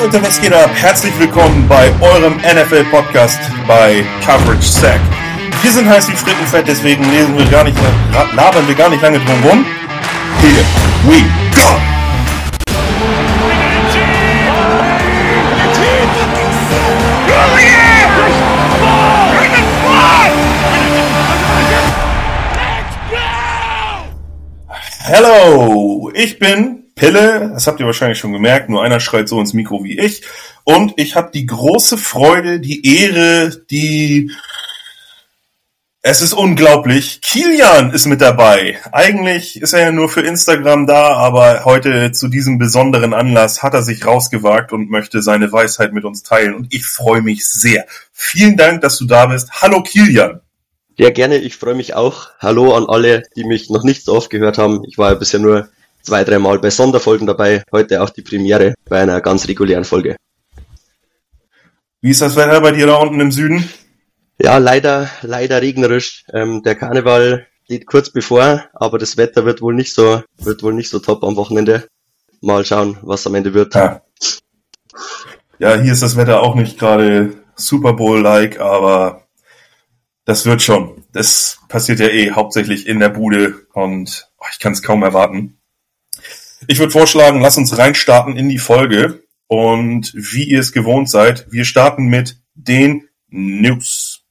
Leute, was geht ab? Herzlich willkommen bei eurem NFL-Podcast bei Coverage Sack. Wir sind heiß wie Frittenfett, deswegen lesen wir gar nicht, labern wir gar nicht lange drum rum. Here we go! Hello, ich bin Pille, das habt ihr wahrscheinlich schon gemerkt, nur einer schreit so ins Mikro wie ich. Und ich habe die große Freude, die Ehre, die... Es ist unglaublich. Kilian ist mit dabei. Eigentlich ist er ja nur für Instagram da, aber heute zu diesem besonderen Anlass hat er sich rausgewagt und möchte seine Weisheit mit uns teilen. Und ich freue mich sehr. Vielen Dank, dass du da bist. Hallo Kilian. Ja, gerne. Ich freue mich auch. Hallo an alle, die mich noch nicht so oft gehört haben. Ich war ja bisher nur zwei, dreimal bei Sonderfolgen dabei. Heute auch die Premiere bei einer ganz regulären Folge. Wie ist das Wetter bei dir da unten im Süden? Ja, leider, leider regnerisch. Ähm, der Karneval steht kurz bevor, aber das Wetter wird wohl nicht so, wird wohl nicht so top am Wochenende. Mal schauen, was am Ende wird. Ja, ja hier ist das Wetter auch nicht gerade Super Bowl-like, aber das wird schon. Das passiert ja eh hauptsächlich in der Bude und oh, ich kann es kaum erwarten. Ich würde vorschlagen, lass uns reinstarten in die Folge. Und wie ihr es gewohnt seid, wir starten mit den News.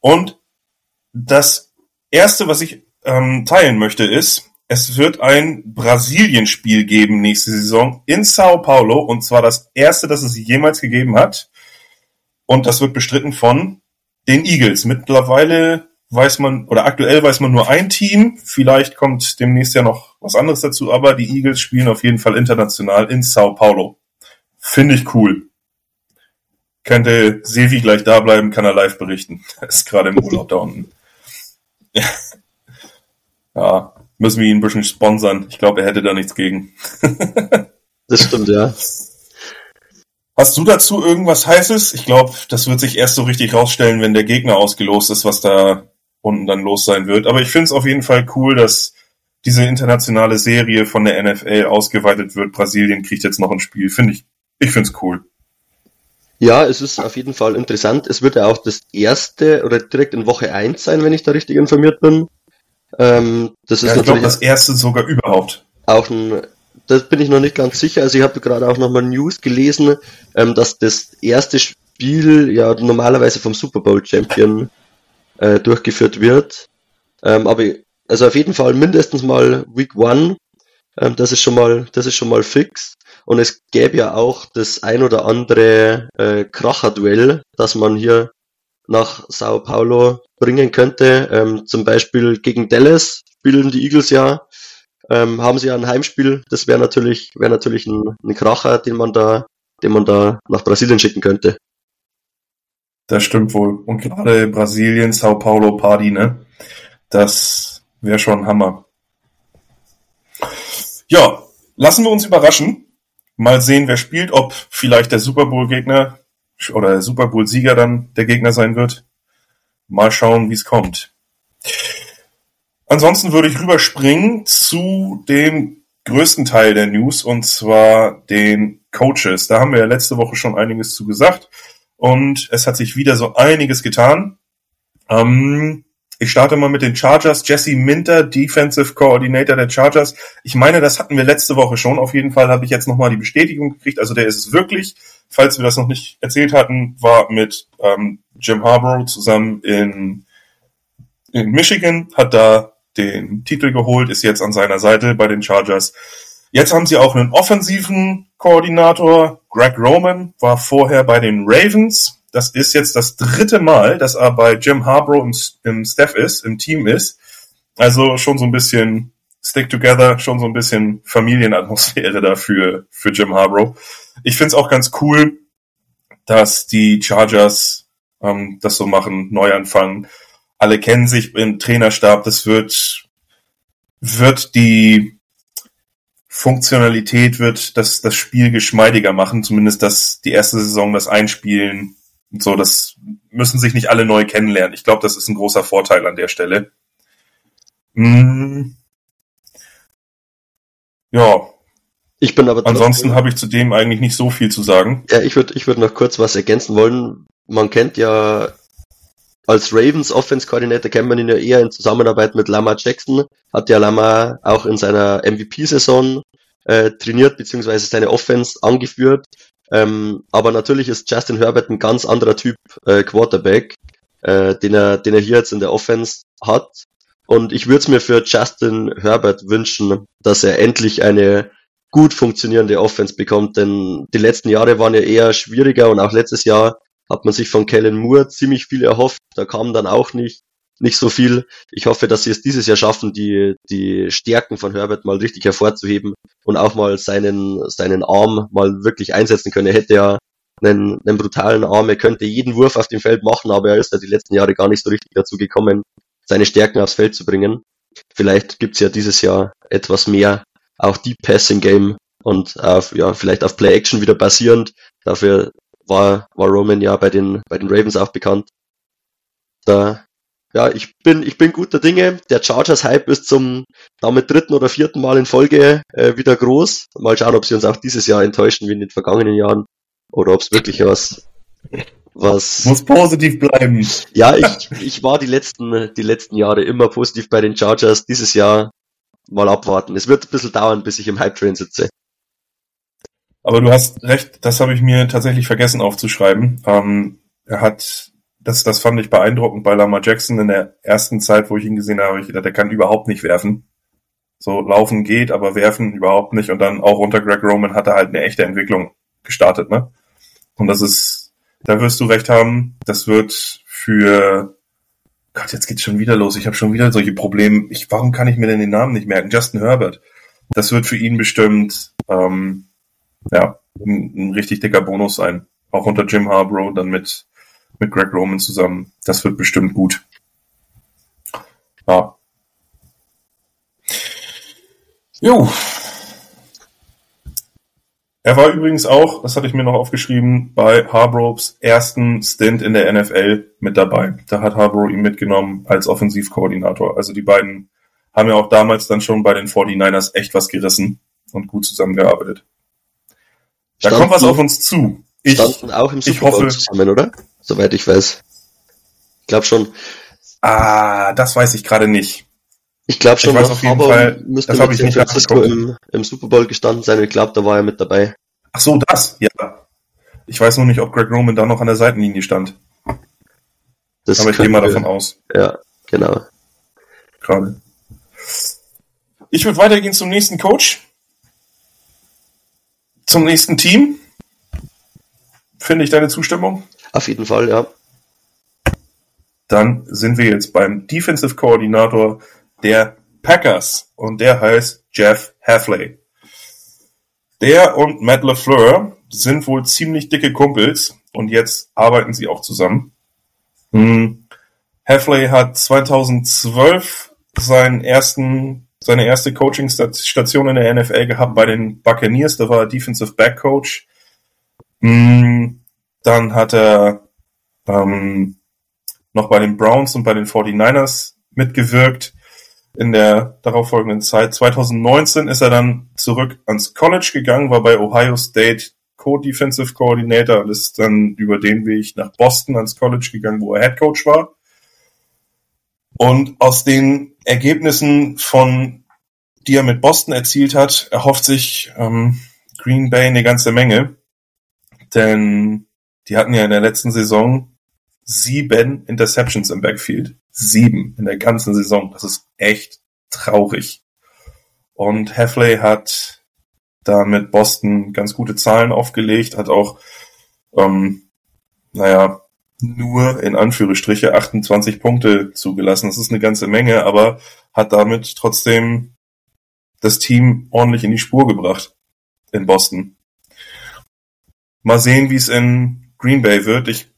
Und das erste, was ich ähm, teilen möchte, ist, es wird ein Brasilien-Spiel geben nächste Saison in Sao Paulo. Und zwar das erste, das es jemals gegeben hat. Und das wird bestritten von den Eagles. Mittlerweile weiß man, oder aktuell weiß man nur ein Team. Vielleicht kommt demnächst ja noch was anderes dazu, aber die Eagles spielen auf jeden Fall international in Sao Paulo. Finde ich cool. Könnte Sevi gleich da bleiben, kann er live berichten. Er ist gerade im Urlaub da unten. ja, müssen wir ihn ein bisschen sponsern. Ich glaube, er hätte da nichts gegen. das stimmt, ja. Hast du dazu irgendwas Heißes? Ich glaube, das wird sich erst so richtig rausstellen, wenn der Gegner ausgelost ist, was da unten dann los sein wird. Aber ich finde es auf jeden Fall cool, dass diese internationale Serie von der NFL ausgeweitet wird. Brasilien kriegt jetzt noch ein Spiel. Finde ich, ich finde es cool. Ja, es ist auf jeden Fall interessant. Es wird ja auch das erste oder direkt in Woche 1 sein, wenn ich da richtig informiert bin. Ähm, das ist ja, ich glaube, das erste sogar überhaupt. Auch ein, das bin ich noch nicht ganz sicher. Also ich habe gerade auch nochmal News gelesen, ähm, dass das erste Spiel ja normalerweise vom Super Bowl Champion äh, durchgeführt wird. Ähm, aber also auf jeden Fall mindestens mal Week One. Ähm, das ist schon mal, das ist schon mal fix. Und es gäbe ja auch das ein oder andere äh, Kracher-Duell, das man hier nach Sao Paulo bringen könnte. Ähm, zum Beispiel gegen Dallas spielen die Eagles ja. Ähm, haben sie ja ein Heimspiel. Das wäre natürlich, wäre natürlich ein, ein Kracher, den man da, den man da nach Brasilien schicken könnte. Das stimmt wohl. Und gerade Brasilien, Sao Paulo Party, ne? Das wäre schon Hammer. Ja, lassen wir uns überraschen. Mal sehen, wer spielt, ob vielleicht der Super Bowl Gegner oder der Super Bowl Sieger dann der Gegner sein wird. Mal schauen, wie es kommt. Ansonsten würde ich rüberspringen zu dem größten Teil der News und zwar den Coaches. Da haben wir ja letzte Woche schon einiges zu gesagt und es hat sich wieder so einiges getan. Ähm, ich starte mal mit den Chargers. Jesse Minter, Defensive Coordinator der Chargers. Ich meine, das hatten wir letzte Woche schon. Auf jeden Fall habe ich jetzt nochmal die Bestätigung gekriegt. Also der ist es wirklich. Falls wir das noch nicht erzählt hatten, war mit ähm, Jim Harbaugh zusammen in, in Michigan, hat da den Titel geholt, ist jetzt an seiner Seite bei den Chargers. Jetzt haben sie auch einen offensiven Koordinator. Greg Roman war vorher bei den Ravens. Das ist jetzt das dritte Mal, dass er bei Jim Harbaugh im, im Staff ist, im Team ist. Also schon so ein bisschen Stick Together, schon so ein bisschen Familienatmosphäre dafür für Jim Harbaugh. Ich find's auch ganz cool, dass die Chargers ähm, das so machen, Neuanfang. Alle kennen sich im Trainerstab. Das wird wird die Funktionalität wird das, das Spiel geschmeidiger machen, zumindest das, die erste Saison, das Einspielen und so, das müssen sich nicht alle neu kennenlernen. Ich glaube, das ist ein großer Vorteil an der Stelle. Hm. Ja. Ich bin aber Ansonsten habe ich zu dem eigentlich nicht so viel zu sagen. Ja, ich würde ich würde noch kurz was ergänzen wollen. Man kennt ja als Ravens Offense Coordinator kennt man ihn ja eher in Zusammenarbeit mit Lama Jackson. Hat ja Lama auch in seiner MVP-Saison äh, trainiert beziehungsweise seine Offense angeführt. Ähm, aber natürlich ist Justin Herbert ein ganz anderer Typ äh, Quarterback, äh, den er den er hier jetzt in der Offense hat. Und ich würde es mir für Justin Herbert wünschen, dass er endlich eine gut funktionierende Offense bekommt, denn die letzten Jahre waren ja eher schwieriger und auch letztes Jahr hat man sich von Kellen Moore ziemlich viel erhofft. Da kam dann auch nicht, nicht so viel. Ich hoffe, dass sie es dieses Jahr schaffen, die, die Stärken von Herbert mal richtig hervorzuheben und auch mal seinen, seinen Arm mal wirklich einsetzen können. Er hätte ja einen, einen brutalen Arm, er könnte jeden Wurf auf dem Feld machen, aber er ist ja die letzten Jahre gar nicht so richtig dazu gekommen, seine Stärken aufs Feld zu bringen. Vielleicht gibt's ja dieses Jahr etwas mehr, auch Deep Passing Game und auf, ja, vielleicht auf Play Action wieder basierend. Dafür war, war Roman ja bei den, bei den Ravens auch bekannt. Da, ja, ich bin, ich bin guter Dinge. Der Chargers Hype ist zum damit dritten oder vierten Mal in Folge äh, wieder groß. Mal schauen, ob sie uns auch dieses Jahr enttäuschen wie in den vergangenen Jahren oder ob es wirklich was was muss positiv bleiben. Ja, ich, ich war die letzten die letzten Jahre immer positiv bei den Chargers. Dieses Jahr mal abwarten. Es wird ein bisschen dauern, bis ich im Hype Train sitze. Aber du hast recht, das habe ich mir tatsächlich vergessen aufzuschreiben. Ähm, er hat, das, das fand ich beeindruckend bei Lama Jackson in der ersten Zeit, wo ich ihn gesehen habe, ich gedacht, der kann überhaupt nicht werfen. So laufen geht, aber werfen überhaupt nicht. Und dann auch unter Greg Roman hat er halt eine echte Entwicklung gestartet, ne? Und das ist, da wirst du recht haben, das wird für Gott, jetzt geht's schon wieder los. Ich habe schon wieder solche Probleme. Ich, warum kann ich mir denn den Namen nicht merken? Justin Herbert. Das wird für ihn bestimmt ähm, ja, ein, ein richtig dicker Bonus sein. Auch unter Jim Harbaugh, dann mit, mit Greg Roman zusammen. Das wird bestimmt gut. Ja. Jo. Er war übrigens auch, das hatte ich mir noch aufgeschrieben, bei Harbroughs ersten Stint in der NFL mit dabei. Da hat Harbrough ihn mitgenommen als Offensivkoordinator. Also die beiden haben ja auch damals dann schon bei den 49ers echt was gerissen und gut zusammengearbeitet. Da standen, kommt was auf uns zu. Ich, standen auch im Super Bowl zusammen, oder? Soweit ich weiß. Ich glaube schon. Ah, das weiß ich gerade nicht. Ich glaube schon, ich weiß auf jeden Fall, müsste das habe ich nicht Francisco im, im Super Bowl gestanden sein. Ich glaube, da war er mit dabei. Ach so, das, ja. Ich weiß nur nicht, ob Greg Roman da noch an der Seitenlinie stand. Das Aber ich gehe mal davon aus. Ja, genau. Gerade. Ich würde weitergehen zum nächsten Coach zum nächsten Team. Finde ich deine Zustimmung? Auf jeden Fall, ja. Dann sind wir jetzt beim Defensive Koordinator der Packers und der heißt Jeff Hafley. Der und Matt LeFleur sind wohl ziemlich dicke Kumpels und jetzt arbeiten sie auch zusammen. Hm. Hafley hat 2012 seinen ersten seine erste Coaching-Station in der NFL gehabt bei den Buccaneers. Da war er Defensive Back Coach. Mm, dann hat er ähm, noch bei den Browns und bei den 49ers mitgewirkt in der darauffolgenden Zeit. 2019 ist er dann zurück ans College gegangen, war bei Ohio State Co-Defensive Coordinator und ist dann über den Weg nach Boston ans College gegangen, wo er Head Coach war. Und aus den Ergebnissen von, die er mit Boston erzielt hat, erhofft sich ähm, Green Bay eine ganze Menge. Denn die hatten ja in der letzten Saison sieben Interceptions im Backfield. Sieben in der ganzen Saison. Das ist echt traurig. Und Heffley hat da mit Boston ganz gute Zahlen aufgelegt, hat auch, ähm, naja, nur in Anführungsstriche 28 Punkte zugelassen. Das ist eine ganze Menge, aber hat damit trotzdem das Team ordentlich in die Spur gebracht in Boston. Mal sehen, wie es in Green Bay wird. Ich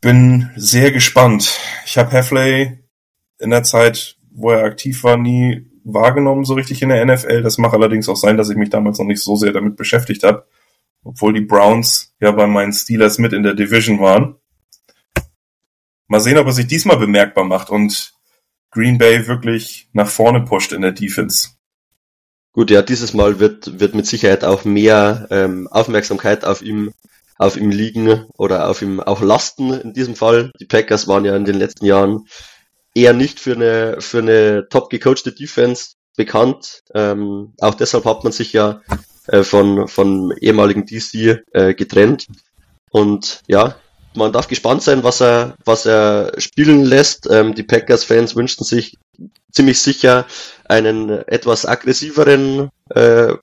bin sehr gespannt. Ich habe Heffley in der Zeit, wo er aktiv war, nie wahrgenommen so richtig in der NFL. Das mag allerdings auch sein, dass ich mich damals noch nicht so sehr damit beschäftigt habe obwohl die Browns ja bei meinen Steelers mit in der Division waren. Mal sehen, ob er sich diesmal bemerkbar macht und Green Bay wirklich nach vorne pusht in der Defense. Gut, ja, dieses Mal wird, wird mit Sicherheit auch mehr ähm, Aufmerksamkeit auf ihm, auf ihm liegen oder auf ihm auch lasten in diesem Fall. Die Packers waren ja in den letzten Jahren eher nicht für eine, für eine top gecoachte Defense bekannt. Ähm, auch deshalb hat man sich ja äh, von, von ehemaligen DC äh, getrennt. Und ja, man darf gespannt sein, was er, was er spielen lässt. Ähm, die Packers-Fans wünschten sich ziemlich sicher einen etwas aggressiveren äh,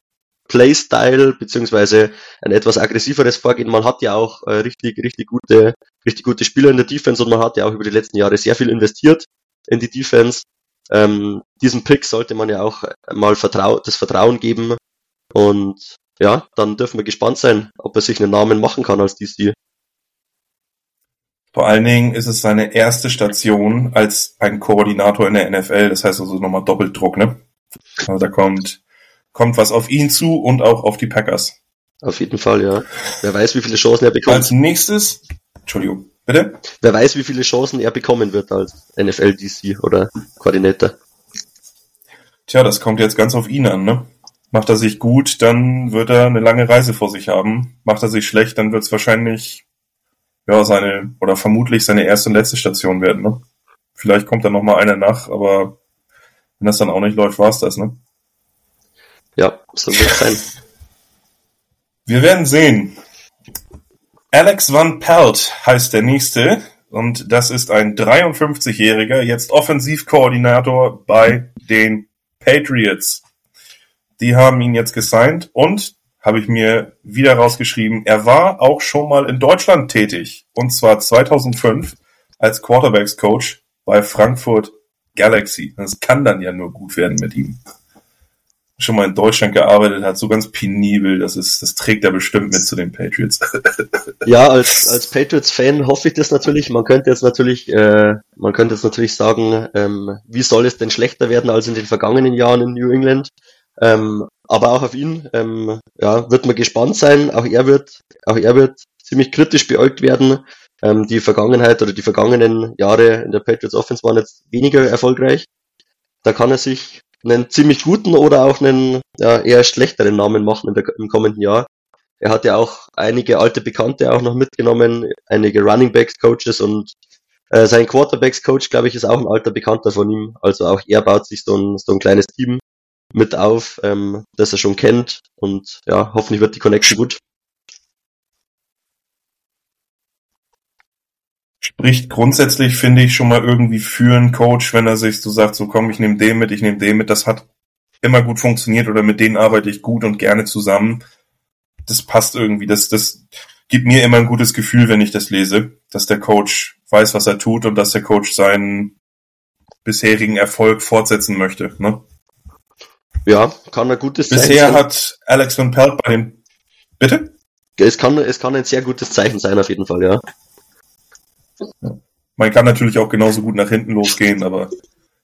Playstyle beziehungsweise ein etwas aggressiveres Vorgehen. Man hat ja auch äh, richtig, richtig gute, richtig gute Spieler in der Defense und man hat ja auch über die letzten Jahre sehr viel investiert in die Defense. Ähm, diesem Pick sollte man ja auch mal vertrau das Vertrauen geben und ja, dann dürfen wir gespannt sein, ob er sich einen Namen machen kann als DC. Vor allen Dingen ist es seine erste Station als ein Koordinator in der NFL. Das heißt also nochmal Doppeldruck, ne? Also da kommt, kommt was auf ihn zu und auch auf die Packers. Auf jeden Fall, ja. Wer weiß, wie viele Chancen er bekommt. Als nächstes, Entschuldigung, bitte? Wer weiß, wie viele Chancen er bekommen wird als NFL-DC oder Koordinator. Tja, das kommt jetzt ganz auf ihn an, ne? Macht er sich gut, dann wird er eine lange Reise vor sich haben. Macht er sich schlecht, dann wird es wahrscheinlich ja, seine, oder vermutlich seine erste und letzte Station werden, ne? Vielleicht kommt da noch mal einer nach, aber wenn das dann auch nicht läuft, war's das, ne? Ja, so wird es sein. Wir werden sehen. Alex Van Pelt heißt der nächste und das ist ein 53-jähriger, jetzt Offensivkoordinator bei den Patriots. Die haben ihn jetzt gesigned und habe ich mir wieder rausgeschrieben, er war auch schon mal in Deutschland tätig. Und zwar 2005 als Quarterbacks Coach bei Frankfurt Galaxy. Das kann dann ja nur gut werden mit ihm. Schon mal in Deutschland gearbeitet hat, so ganz penibel, das ist, das trägt er bestimmt mit zu den Patriots. ja, als, als Patriots-Fan hoffe ich das natürlich. Man könnte jetzt natürlich, äh, man könnte jetzt natürlich sagen, ähm, wie soll es denn schlechter werden als in den vergangenen Jahren in New England? Ähm, aber auch auf ihn ähm, ja, wird man gespannt sein. Auch er wird, auch er wird ziemlich kritisch beäugt werden. Ähm, die Vergangenheit oder die vergangenen Jahre in der Patriots Offense waren jetzt weniger erfolgreich. Da kann er sich einen ziemlich guten oder auch einen ja, eher schlechteren Namen machen der, im kommenden Jahr. Er hat ja auch einige alte Bekannte auch noch mitgenommen, einige Running Backs Coaches und äh, sein Quarterbacks Coach, glaube ich, ist auch ein alter Bekannter von ihm. Also auch er baut sich so ein, so ein kleines Team mit auf, ähm, das er schon kennt und ja, hoffentlich wird die Connection gut. Spricht grundsätzlich, finde ich, schon mal irgendwie für einen Coach, wenn er sich so sagt, so komm, ich nehme den mit, ich nehme den mit, das hat immer gut funktioniert oder mit denen arbeite ich gut und gerne zusammen. Das passt irgendwie, das, das gibt mir immer ein gutes Gefühl, wenn ich das lese, dass der Coach weiß, was er tut und dass der Coach seinen bisherigen Erfolg fortsetzen möchte. Ne? Ja, kann ein gutes Zeichen Bisher sein. hat Alex Van Pelt bei dem. Bitte? Es kann, es kann ein sehr gutes Zeichen sein, auf jeden Fall, ja. Man kann natürlich auch genauso gut nach hinten losgehen, aber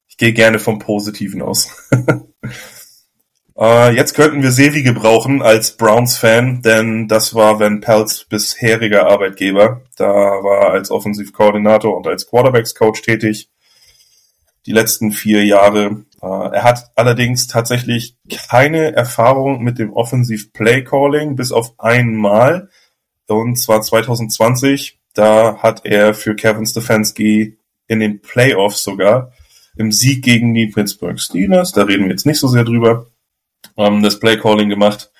ich gehe gerne vom Positiven aus. äh, jetzt könnten wir Sevi gebrauchen als Browns-Fan, denn das war Van Pelts bisheriger Arbeitgeber. Da war er als Offensivkoordinator und als Quarterbacks-Coach tätig die letzten vier Jahre. Äh, er hat allerdings tatsächlich keine Erfahrung mit dem Offensive Play Calling, bis auf einmal. Und zwar 2020. Da hat er für Kevin Stefanski in den Playoffs sogar im Sieg gegen die Pittsburgh Steelers, da reden wir jetzt nicht so sehr drüber, ähm, das Play Calling gemacht.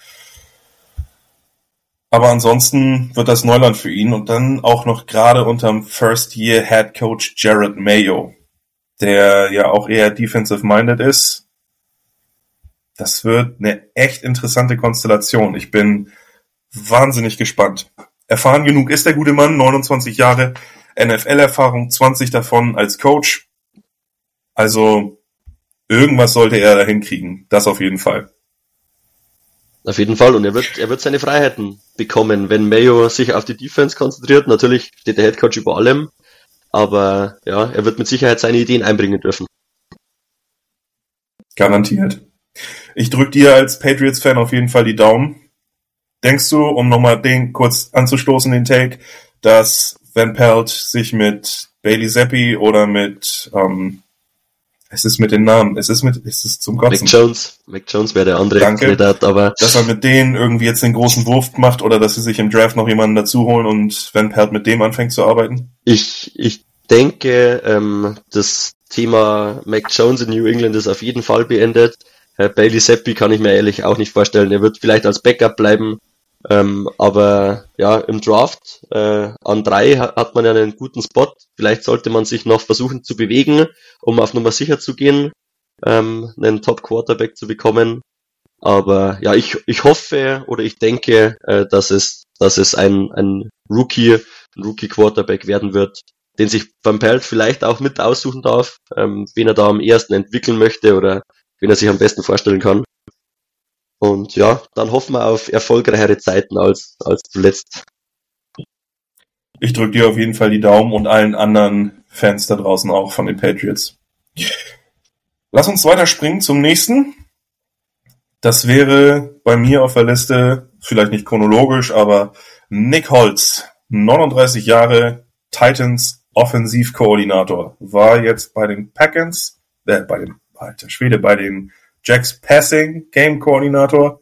Aber ansonsten wird das Neuland für ihn und dann auch noch gerade unterm First Year Head Coach Jared Mayo der ja auch eher defensive-minded ist. Das wird eine echt interessante Konstellation. Ich bin wahnsinnig gespannt. Erfahren genug ist der gute Mann, 29 Jahre NFL-Erfahrung, 20 davon als Coach. Also irgendwas sollte er da hinkriegen. Das auf jeden Fall. Auf jeden Fall. Und er wird, er wird seine Freiheiten bekommen, wenn Mayo sich auf die Defense konzentriert. Natürlich steht der Headcoach über allem. Aber ja, er wird mit Sicherheit seine Ideen einbringen dürfen. Garantiert. Ich drück dir als Patriots-Fan auf jeden Fall die Daumen. Denkst du, um nochmal den kurz anzustoßen, den Take, dass Van Pelt sich mit Bailey Zappi oder mit ähm, Es ist mit den Namen, es ist mit, es ist zum Kotzen. Mac Jones, Mac Jones wäre der andere Danke. Kandidat, aber Dass er mit denen irgendwie jetzt den großen Wurf macht oder dass sie sich im Draft noch jemanden dazu holen und Van Pelt mit dem anfängt zu arbeiten? ich, ich denke, ähm, das Thema Mac Jones in New England ist auf jeden Fall beendet. Herr Bailey Seppi kann ich mir ehrlich auch nicht vorstellen. Er wird vielleicht als Backup bleiben, ähm, aber ja, im Draft äh, an drei hat, man ja einen guten Spot. Vielleicht sollte man sich noch versuchen zu bewegen, um auf Nummer sicher zu gehen, ähm, einen Top Quarterback zu bekommen. Aber ja, ich, ich hoffe oder ich denke, äh, dass es, dass es ein, ein Rookie, ein Rookie Quarterback werden wird, den sich Van Pelt vielleicht auch mit aussuchen darf, ähm, wen er da am ehesten entwickeln möchte oder wen er sich am besten vorstellen kann. Und ja, dann hoffen wir auf erfolgreichere Zeiten als, als zuletzt. Ich drücke dir auf jeden Fall die Daumen und allen anderen Fans da draußen auch von den Patriots. Lass uns weiterspringen zum nächsten. Das wäre bei mir auf der Liste, vielleicht nicht chronologisch, aber Nick Holz, 39 Jahre, Titans Offensivkoordinator, war jetzt bei den Packers, äh, bei den, alter Schwede, bei den Jacks Passing Game Koordinator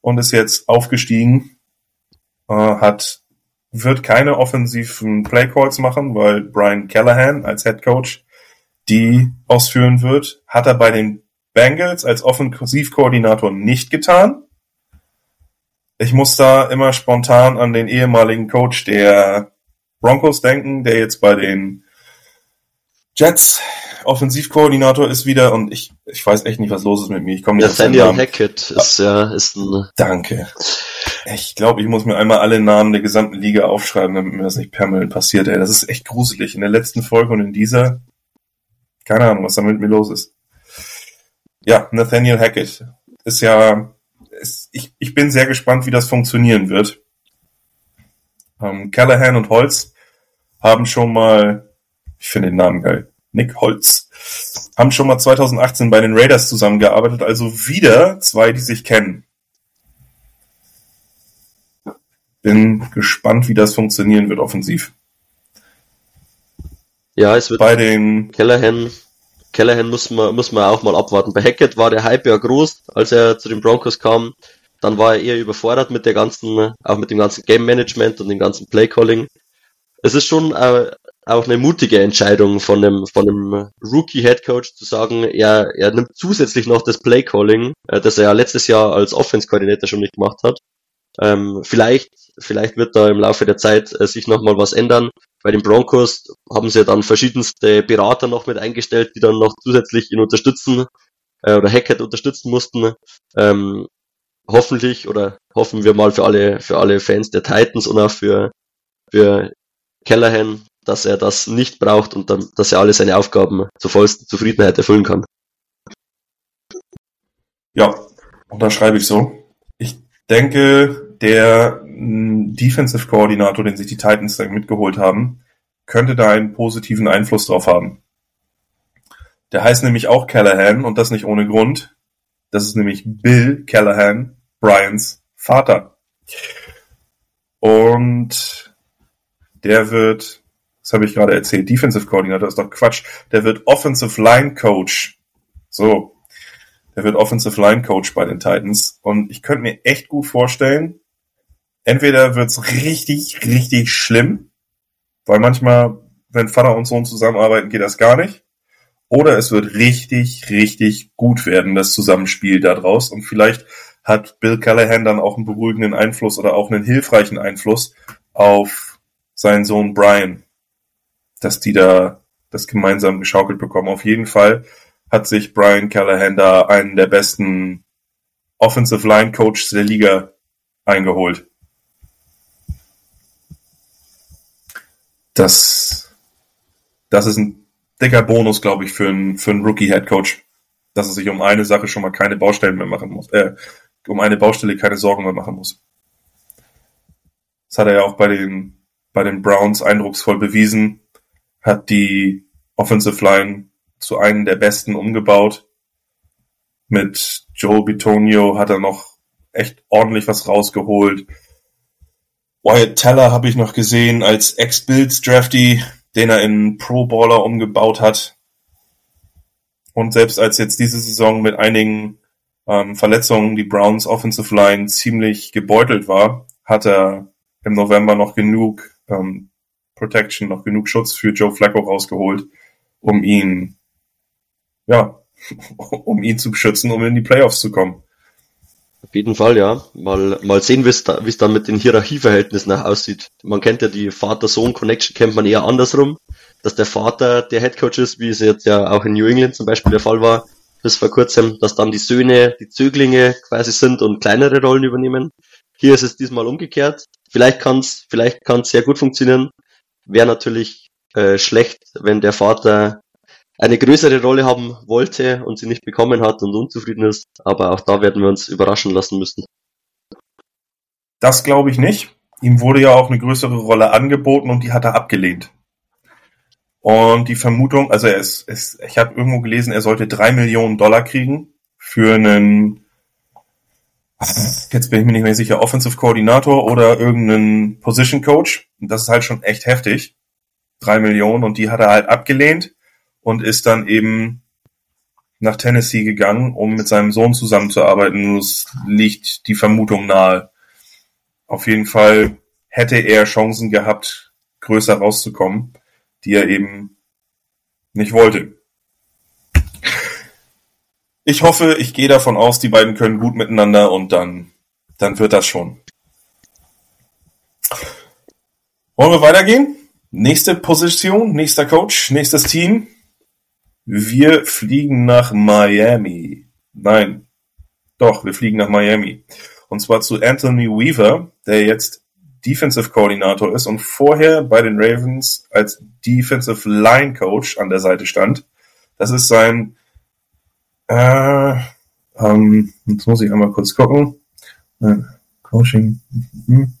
und ist jetzt aufgestiegen, äh, hat, wird keine offensiven Playcalls machen, weil Brian Callahan als Head Coach die ausführen wird, hat er bei den Bengals als Offensivkoordinator nicht getan. Ich muss da immer spontan an den ehemaligen Coach der Broncos denken, der jetzt bei den Jets Offensivkoordinator ist wieder und ich, ich weiß echt nicht, was los ist mit mir. Ich komme nicht auf seinen Nathaniel Namen. Hackett ist ja ist ein Danke. Ich glaube, ich muss mir einmal alle Namen der gesamten Liga aufschreiben, damit mir das nicht permanent passiert. Ey, das ist echt gruselig. In der letzten Folge und in dieser, keine Ahnung, was da mit mir los ist. Ja, Nathaniel Hackett ist ja, ist, ich, ich bin sehr gespannt, wie das funktionieren wird. Ähm, Callahan und Holz haben schon mal, ich finde den Namen geil, Nick Holz, haben schon mal 2018 bei den Raiders zusammengearbeitet, also wieder zwei, die sich kennen. Bin gespannt, wie das funktionieren wird offensiv. ja, es wird Bei den, Callahan, Callahan muss man, muss man auch mal abwarten. Bei Hackett war der Hype ja groß, als er zu den Broncos kam. Dann war er eher überfordert mit der ganzen, auch mit dem ganzen Game Management und dem ganzen Play Calling. Es ist schon äh, auch eine mutige Entscheidung von einem, von einem Rookie Head Coach zu sagen, er, er nimmt zusätzlich noch das Play Calling, äh, das er ja letztes Jahr als Offense Coordinator schon nicht gemacht hat. Ähm, vielleicht, vielleicht wird da im Laufe der Zeit äh, sich nochmal was ändern. Bei den Broncos haben sie dann verschiedenste Berater noch mit eingestellt, die dann noch zusätzlich ihn unterstützen äh, oder Hackett unterstützen mussten. Ähm, hoffentlich oder hoffen wir mal für alle für alle Fans der Titans und auch für für Callahan, dass er das nicht braucht und dann, dass er alle seine Aufgaben zur vollsten Zufriedenheit erfüllen kann. ja, unterschreibe ich so. Ich denke, der mh, Defensive Koordinator, den sich die Titans dann mitgeholt haben, könnte da einen positiven Einfluss drauf haben. Der heißt nämlich auch Callahan und das nicht ohne Grund. Das ist nämlich Bill Callahan, Brians Vater. Und der wird, das habe ich gerade erzählt, Defensive Coordinator ist doch Quatsch. Der wird Offensive Line Coach. So. Der wird Offensive Line Coach bei den Titans. Und ich könnte mir echt gut vorstellen, entweder wird's richtig, richtig schlimm, weil manchmal, wenn Vater und Sohn zusammenarbeiten, geht das gar nicht. Oder es wird richtig, richtig gut werden, das Zusammenspiel daraus. Und vielleicht hat Bill Callahan dann auch einen beruhigenden Einfluss oder auch einen hilfreichen Einfluss auf seinen Sohn Brian, dass die da das gemeinsam geschaukelt bekommen. Auf jeden Fall hat sich Brian Callahan da einen der besten Offensive Line Coaches der Liga eingeholt. Das, das ist ein dicker Bonus, glaube ich, für einen, für einen Rookie Head Coach, dass er sich um eine Sache schon mal keine Baustellen mehr machen muss, äh, um eine Baustelle keine Sorgen mehr machen muss. Das hat er ja auch bei den, bei den Browns eindrucksvoll bewiesen, hat die Offensive Line zu einem der besten umgebaut. Mit Joe Bitonio hat er noch echt ordentlich was rausgeholt. Wyatt Teller habe ich noch gesehen als Ex-Bills Drafty, den er in Pro Baller umgebaut hat. Und selbst als jetzt diese Saison mit einigen ähm, Verletzungen die Browns Offensive Line ziemlich gebeutelt war, hat er im November noch genug ähm, Protection, noch genug Schutz für Joe Flacco rausgeholt, um ihn, ja, um ihn zu beschützen, um in die Playoffs zu kommen. Auf jeden Fall, ja. Mal, mal sehen, wie es da, es dann mit den Hierarchieverhältnissen aussieht. Man kennt ja die Vater-Sohn-Connection, kennt man eher andersrum, dass der Vater der Headcoach ist, wie es jetzt ja auch in New England zum Beispiel der Fall war, bis vor kurzem, dass dann die Söhne die Zöglinge quasi sind und kleinere Rollen übernehmen. Hier ist es diesmal umgekehrt. Vielleicht kann es vielleicht kann's sehr gut funktionieren. Wäre natürlich äh, schlecht, wenn der Vater eine größere Rolle haben wollte und sie nicht bekommen hat und unzufrieden ist. Aber auch da werden wir uns überraschen lassen müssen. Das glaube ich nicht. Ihm wurde ja auch eine größere Rolle angeboten und die hat er abgelehnt. Und die Vermutung, also er ist, ist ich habe irgendwo gelesen, er sollte drei Millionen Dollar kriegen für einen, jetzt bin ich mir nicht mehr sicher, Offensive Koordinator oder irgendeinen Position Coach. Das ist halt schon echt heftig. Drei Millionen und die hat er halt abgelehnt und ist dann eben nach Tennessee gegangen, um mit seinem Sohn zusammenzuarbeiten. Es liegt die Vermutung nahe. Auf jeden Fall hätte er Chancen gehabt, größer rauszukommen, die er eben nicht wollte. Ich hoffe, ich gehe davon aus, die beiden können gut miteinander und dann, dann wird das schon. Wollen wir weitergehen? Nächste Position, nächster Coach, nächstes Team. Wir fliegen nach Miami. Nein, doch, wir fliegen nach Miami. Und zwar zu Anthony Weaver, der jetzt Defensive Koordinator ist und vorher bei den Ravens als Defensive Line Coach an der Seite stand. Das ist sein, äh, ähm, jetzt muss ich einmal kurz gucken. Äh, Coaching. Hm.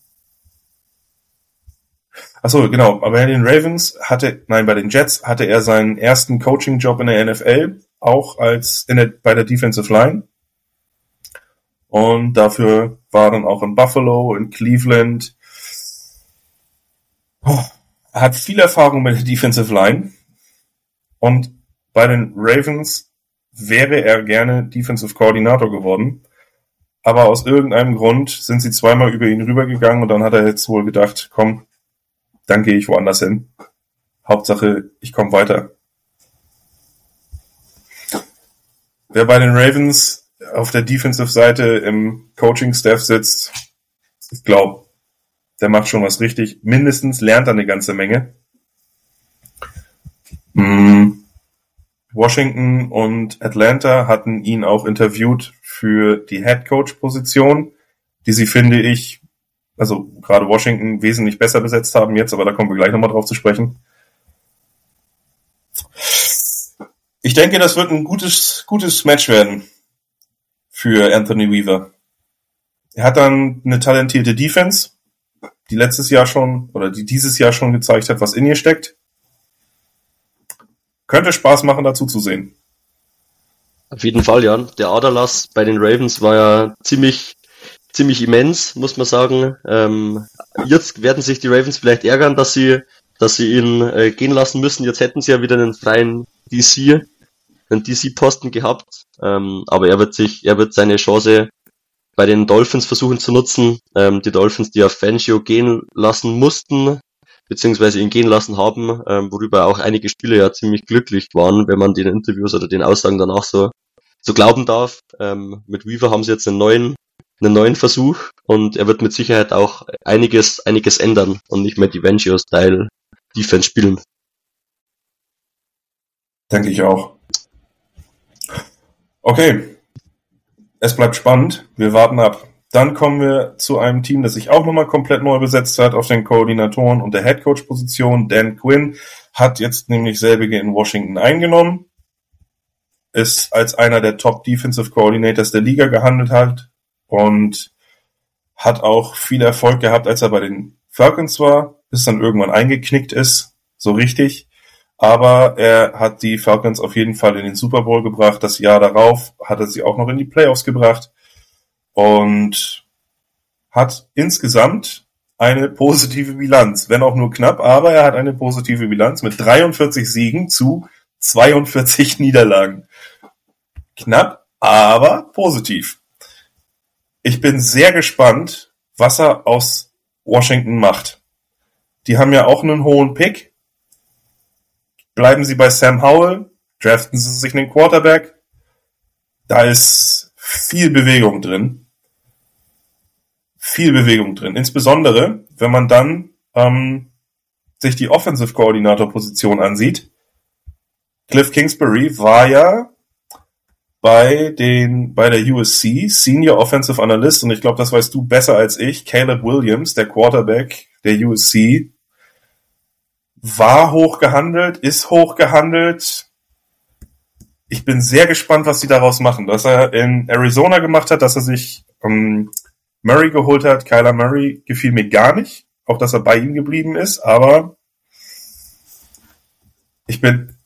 Achso, genau. Aber bei den Ravens hatte, nein, bei den Jets hatte er seinen ersten Coaching-Job in der NFL, auch als in der, bei der Defensive Line. Und dafür war dann auch in Buffalo, in Cleveland. Oh, hat viel Erfahrung mit der Defensive Line. Und bei den Ravens wäre er gerne Defensive Coordinator geworden. Aber aus irgendeinem Grund sind sie zweimal über ihn rübergegangen und dann hat er jetzt wohl gedacht, komm, dann gehe ich woanders hin. Hauptsache, ich komme weiter. Wer bei den Ravens auf der Defensive-Seite im Coaching-Staff sitzt, ich glaube, der macht schon was richtig. Mindestens lernt er eine ganze Menge. Mm. Washington und Atlanta hatten ihn auch interviewt für die Head Coach Position, die sie finde ich also gerade Washington wesentlich besser besetzt haben jetzt, aber da kommen wir gleich nochmal drauf zu sprechen. Ich denke, das wird ein gutes, gutes Match werden für Anthony Weaver. Er hat dann eine talentierte Defense, die letztes Jahr schon oder die dieses Jahr schon gezeigt hat, was in ihr steckt. Könnte Spaß machen, dazu zu sehen. Auf jeden Fall, ja. Der Aderlass bei den Ravens war ja ziemlich ziemlich immens, muss man sagen. Ähm, jetzt werden sich die Ravens vielleicht ärgern, dass sie, dass sie ihn äh, gehen lassen müssen. Jetzt hätten sie ja wieder einen freien DC, einen DC-Posten gehabt. Ähm, aber er wird sich, er wird seine Chance bei den Dolphins versuchen zu nutzen. Ähm, die Dolphins, die auf Fangio gehen lassen mussten, beziehungsweise ihn gehen lassen haben, ähm, worüber auch einige Spieler ja ziemlich glücklich waren, wenn man den Interviews oder den Aussagen danach so, so glauben darf. Ähm, mit Weaver haben sie jetzt einen neuen einen neuen Versuch und er wird mit Sicherheit auch einiges, einiges ändern und nicht mehr die Vengio-Style Defense spielen. Denke ich auch. Okay. Es bleibt spannend. Wir warten ab. Dann kommen wir zu einem Team, das sich auch nochmal komplett neu besetzt hat auf den Koordinatoren und der Headcoach-Position. Dan Quinn hat jetzt nämlich selbige in Washington eingenommen, ist als einer der Top Defensive Coordinators der Liga gehandelt hat, und hat auch viel Erfolg gehabt, als er bei den Falcons war, bis dann irgendwann eingeknickt ist, so richtig. Aber er hat die Falcons auf jeden Fall in den Super Bowl gebracht. Das Jahr darauf hat er sie auch noch in die Playoffs gebracht und hat insgesamt eine positive Bilanz, wenn auch nur knapp, aber er hat eine positive Bilanz mit 43 Siegen zu 42 Niederlagen. Knapp, aber positiv. Ich bin sehr gespannt, was er aus Washington macht. Die haben ja auch einen hohen Pick. Bleiben sie bei Sam Howell, draften sie sich einen Quarterback. Da ist viel Bewegung drin. Viel Bewegung drin. Insbesondere, wenn man dann ähm, sich die Offensive Coordinator Position ansieht. Cliff Kingsbury war ja bei den bei der USC Senior Offensive Analyst und ich glaube, das weißt du besser als ich. Caleb Williams, der Quarterback der USC, war hoch gehandelt, ist hoch gehandelt. Ich bin sehr gespannt, was sie daraus machen. Was er in Arizona gemacht hat, dass er sich ähm, Murray geholt hat. Kyler Murray gefiel mir gar nicht. Auch, dass er bei ihm geblieben ist. Aber ich bin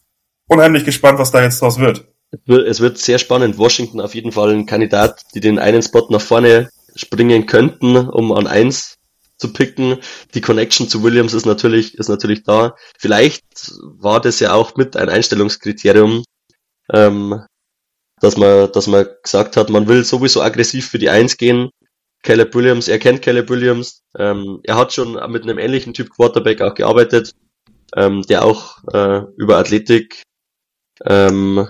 unheimlich gespannt, was da jetzt draus wird. Es wird sehr spannend. Washington auf jeden Fall ein Kandidat, die den einen Spot nach vorne springen könnten, um an eins zu picken. Die Connection zu Williams ist natürlich, ist natürlich da. Vielleicht war das ja auch mit ein Einstellungskriterium, ähm, dass man, dass man gesagt hat, man will sowieso aggressiv für die Eins gehen. Caleb Williams, er kennt Caleb Williams, ähm, er hat schon mit einem ähnlichen Typ Quarterback auch gearbeitet, ähm, der auch äh, über Athletik ähm,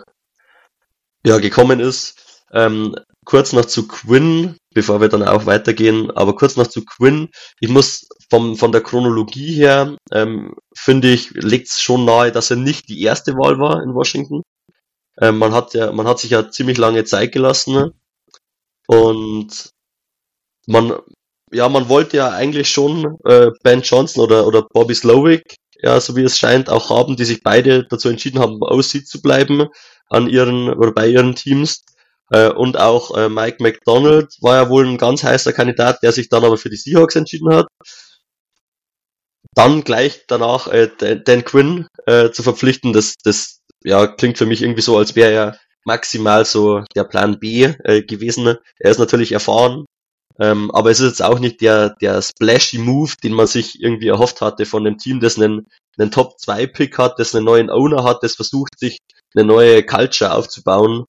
ja, gekommen ist. Ähm, kurz noch zu Quinn, bevor wir dann auch weitergehen, aber kurz noch zu Quinn. Ich muss vom, von der Chronologie her, ähm, finde ich, legt es schon nahe, dass er nicht die erste Wahl war in Washington. Ähm, man hat ja, man hat sich ja ziemlich lange Zeit gelassen und man, ja, man wollte ja eigentlich schon äh, Ben Johnson oder, oder Bobby Slowick, ja, so wie es scheint, auch haben, die sich beide dazu entschieden haben, aussieht zu bleiben an ihren oder bei ihren Teams. Äh, und auch äh, Mike McDonald war ja wohl ein ganz heißer Kandidat, der sich dann aber für die Seahawks entschieden hat. Dann gleich danach äh, Dan Quinn äh, zu verpflichten, das, das ja, klingt für mich irgendwie so, als wäre er maximal so der Plan B äh, gewesen. Er ist natürlich erfahren, ähm, aber es ist jetzt auch nicht der, der splashy Move, den man sich irgendwie erhofft hatte von dem Team, das einen, einen Top-2-Pick hat, das einen neuen Owner hat, das versucht, sich eine neue Culture aufzubauen.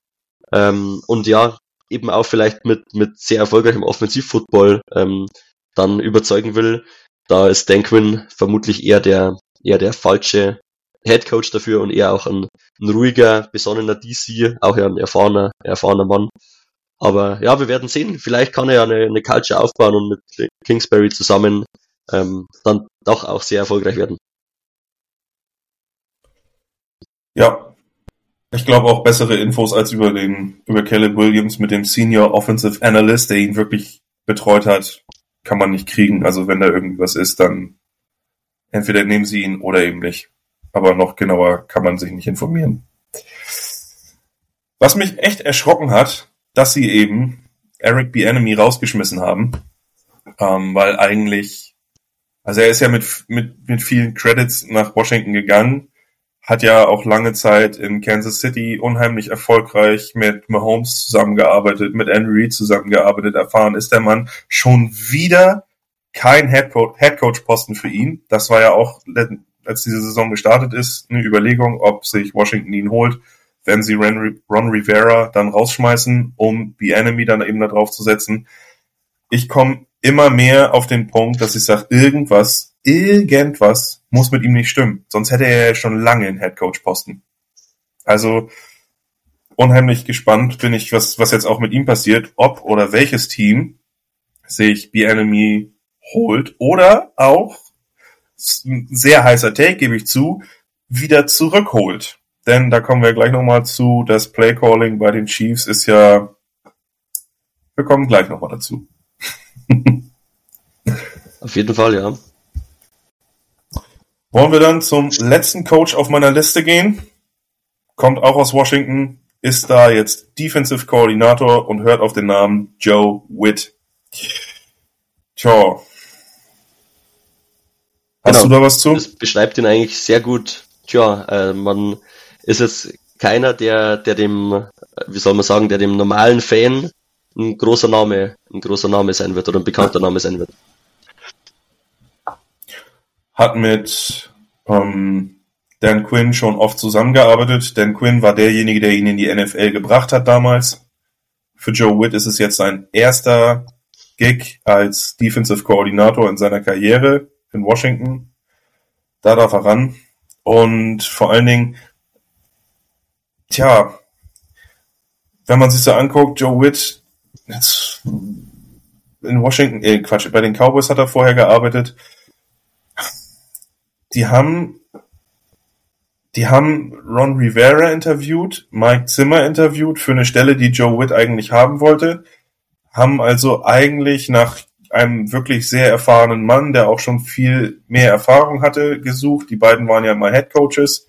Ähm, und ja, eben auch vielleicht mit, mit sehr erfolgreichem Offensivfootball ähm, dann überzeugen will. Da ist Dan Quinn vermutlich eher der, eher der falsche Head Coach dafür und eher auch ein, ein ruhiger, besonnener DC, auch ja ein erfahrener, erfahrener Mann. Aber ja, wir werden sehen. Vielleicht kann er ja eine, eine Culture aufbauen und mit Kingsbury zusammen ähm, dann doch auch sehr erfolgreich werden. Ja, ich glaube auch bessere Infos als über den über Caleb Williams mit dem Senior Offensive Analyst, der ihn wirklich betreut hat, kann man nicht kriegen. Also wenn da irgendwas ist, dann entweder nehmen sie ihn oder eben nicht. Aber noch genauer kann man sich nicht informieren. Was mich echt erschrocken hat, dass sie eben Eric B. Enemy rausgeschmissen haben, ähm, weil eigentlich, also er ist ja mit, mit, mit vielen Credits nach Washington gegangen, hat ja auch lange Zeit in Kansas City unheimlich erfolgreich mit Mahomes zusammengearbeitet, mit Andrew Reid zusammengearbeitet, erfahren ist der Mann schon wieder kein Headcoach-Posten für ihn. Das war ja auch, als diese Saison gestartet ist, eine Überlegung, ob sich Washington ihn holt wenn sie Ron Rivera dann rausschmeißen, um The Enemy dann eben da drauf zu setzen. Ich komme immer mehr auf den Punkt, dass ich sage, irgendwas, irgendwas muss mit ihm nicht stimmen. Sonst hätte er ja schon lange einen Headcoach-Posten. Also unheimlich gespannt bin ich, was, was jetzt auch mit ihm passiert, ob oder welches Team sich The Enemy holt oder auch, sehr heißer Take, gebe ich zu, wieder zurückholt denn da kommen wir gleich nochmal zu. Das Playcalling bei den Chiefs ist ja. Wir kommen gleich nochmal dazu. Auf jeden Fall, ja. Wollen wir dann zum letzten Coach auf meiner Liste gehen? Kommt auch aus Washington, ist da jetzt Defensive Coordinator und hört auf den Namen Joe Witt. Tja. Hast genau, du da was zu? Das beschreibt ihn eigentlich sehr gut. Tja, äh, man ist es keiner, der, der dem, wie soll man sagen, der dem normalen Fan ein großer Name, ein großer Name sein wird oder ein bekannter Name sein wird. Hat mit ähm, Dan Quinn schon oft zusammengearbeitet. Dan Quinn war derjenige, der ihn in die NFL gebracht hat damals. Für Joe Witt ist es jetzt sein erster Gig als Defensive Coordinator in seiner Karriere in Washington. Da darf er ran. Und vor allen Dingen, tja, wenn man sich so anguckt, Joe Witt, jetzt in Washington, äh, Quatsch, bei den Cowboys hat er vorher gearbeitet. Die haben, die haben Ron Rivera interviewt, Mike Zimmer interviewt für eine Stelle, die Joe Witt eigentlich haben wollte. Haben also eigentlich nach einem wirklich sehr erfahrenen Mann, der auch schon viel mehr Erfahrung hatte, gesucht. Die beiden waren ja mal Head Coaches.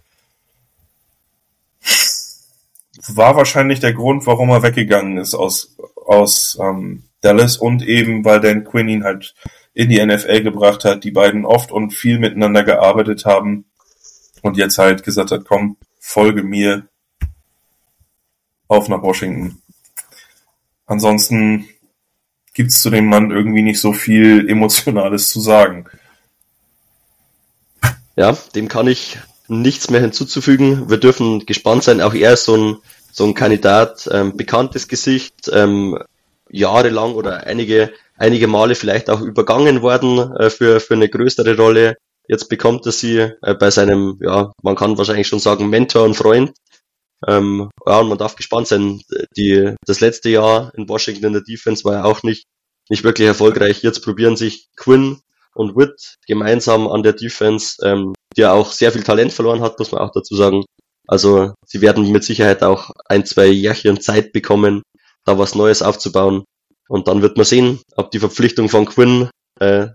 War wahrscheinlich der Grund, warum er weggegangen ist aus, aus ähm, Dallas und eben, weil Dan Quinn ihn halt in die NFL gebracht hat, die beiden oft und viel miteinander gearbeitet haben und jetzt halt gesagt hat, komm, folge mir auf nach Washington. Ansonsten gibt's zu dem Mann irgendwie nicht so viel Emotionales zu sagen. Ja, dem kann ich nichts mehr hinzuzufügen. Wir dürfen gespannt sein. Auch er ist so ein, so ein Kandidat, ähm, bekanntes Gesicht, ähm, jahrelang oder einige, einige Male vielleicht auch übergangen worden äh, für, für eine größere Rolle. Jetzt bekommt er sie äh, bei seinem, ja, man kann wahrscheinlich schon sagen, Mentor und Freund. Ähm, ja, und man darf gespannt sein. Die, das letzte Jahr in Washington in der Defense war ja auch nicht, nicht wirklich erfolgreich. Jetzt probieren sich Quinn und Witt gemeinsam an der Defense, ähm, die ja auch sehr viel Talent verloren hat, muss man auch dazu sagen. Also sie werden mit Sicherheit auch ein, zwei Jährchen Zeit bekommen, da was Neues aufzubauen. Und dann wird man sehen, ob die Verpflichtung von Quinn äh,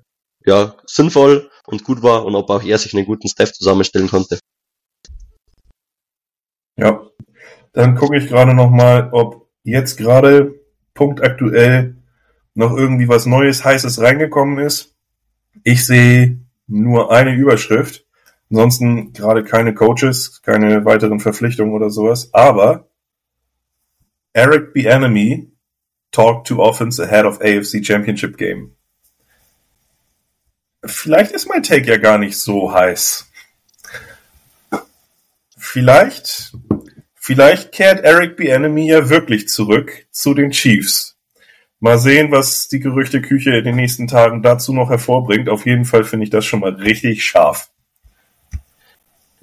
ja sinnvoll und gut war und ob auch er sich einen guten Staff zusammenstellen konnte. Ja, dann gucke ich gerade noch mal, ob jetzt gerade punktaktuell noch irgendwie was Neues, Heißes reingekommen ist. Ich sehe nur eine Überschrift. Ansonsten gerade keine Coaches, keine weiteren Verpflichtungen oder sowas. Aber Eric Bieniemy talked to offense ahead of AFC Championship game. Vielleicht ist mein Take ja gar nicht so heiß. Vielleicht, vielleicht kehrt Eric Bieniemy ja wirklich zurück zu den Chiefs. Mal sehen, was die Gerüchteküche in den nächsten Tagen dazu noch hervorbringt. Auf jeden Fall finde ich das schon mal richtig scharf.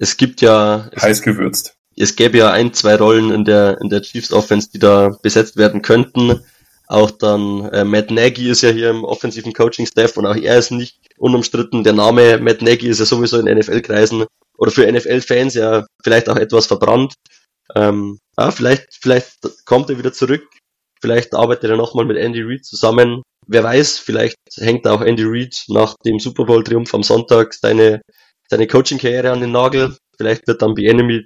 Es gibt ja heiß gewürzt es gäbe ja ein, zwei Rollen in der, in der Chiefs Offense, die da besetzt werden könnten. Auch dann äh, Matt Nagy ist ja hier im offensiven Coaching Staff und auch er ist nicht unumstritten. Der Name Matt Nagy ist ja sowieso in NFL-Kreisen oder für NFL-Fans ja vielleicht auch etwas verbrannt. Ähm, ja, vielleicht, vielleicht kommt er wieder zurück. Vielleicht arbeitet er nochmal mit Andy Reid zusammen. Wer weiß, vielleicht hängt auch Andy Reid nach dem Super Bowl-Triumph am Sonntag seine, seine Coaching-Karriere an den Nagel. Vielleicht wird dann Enemy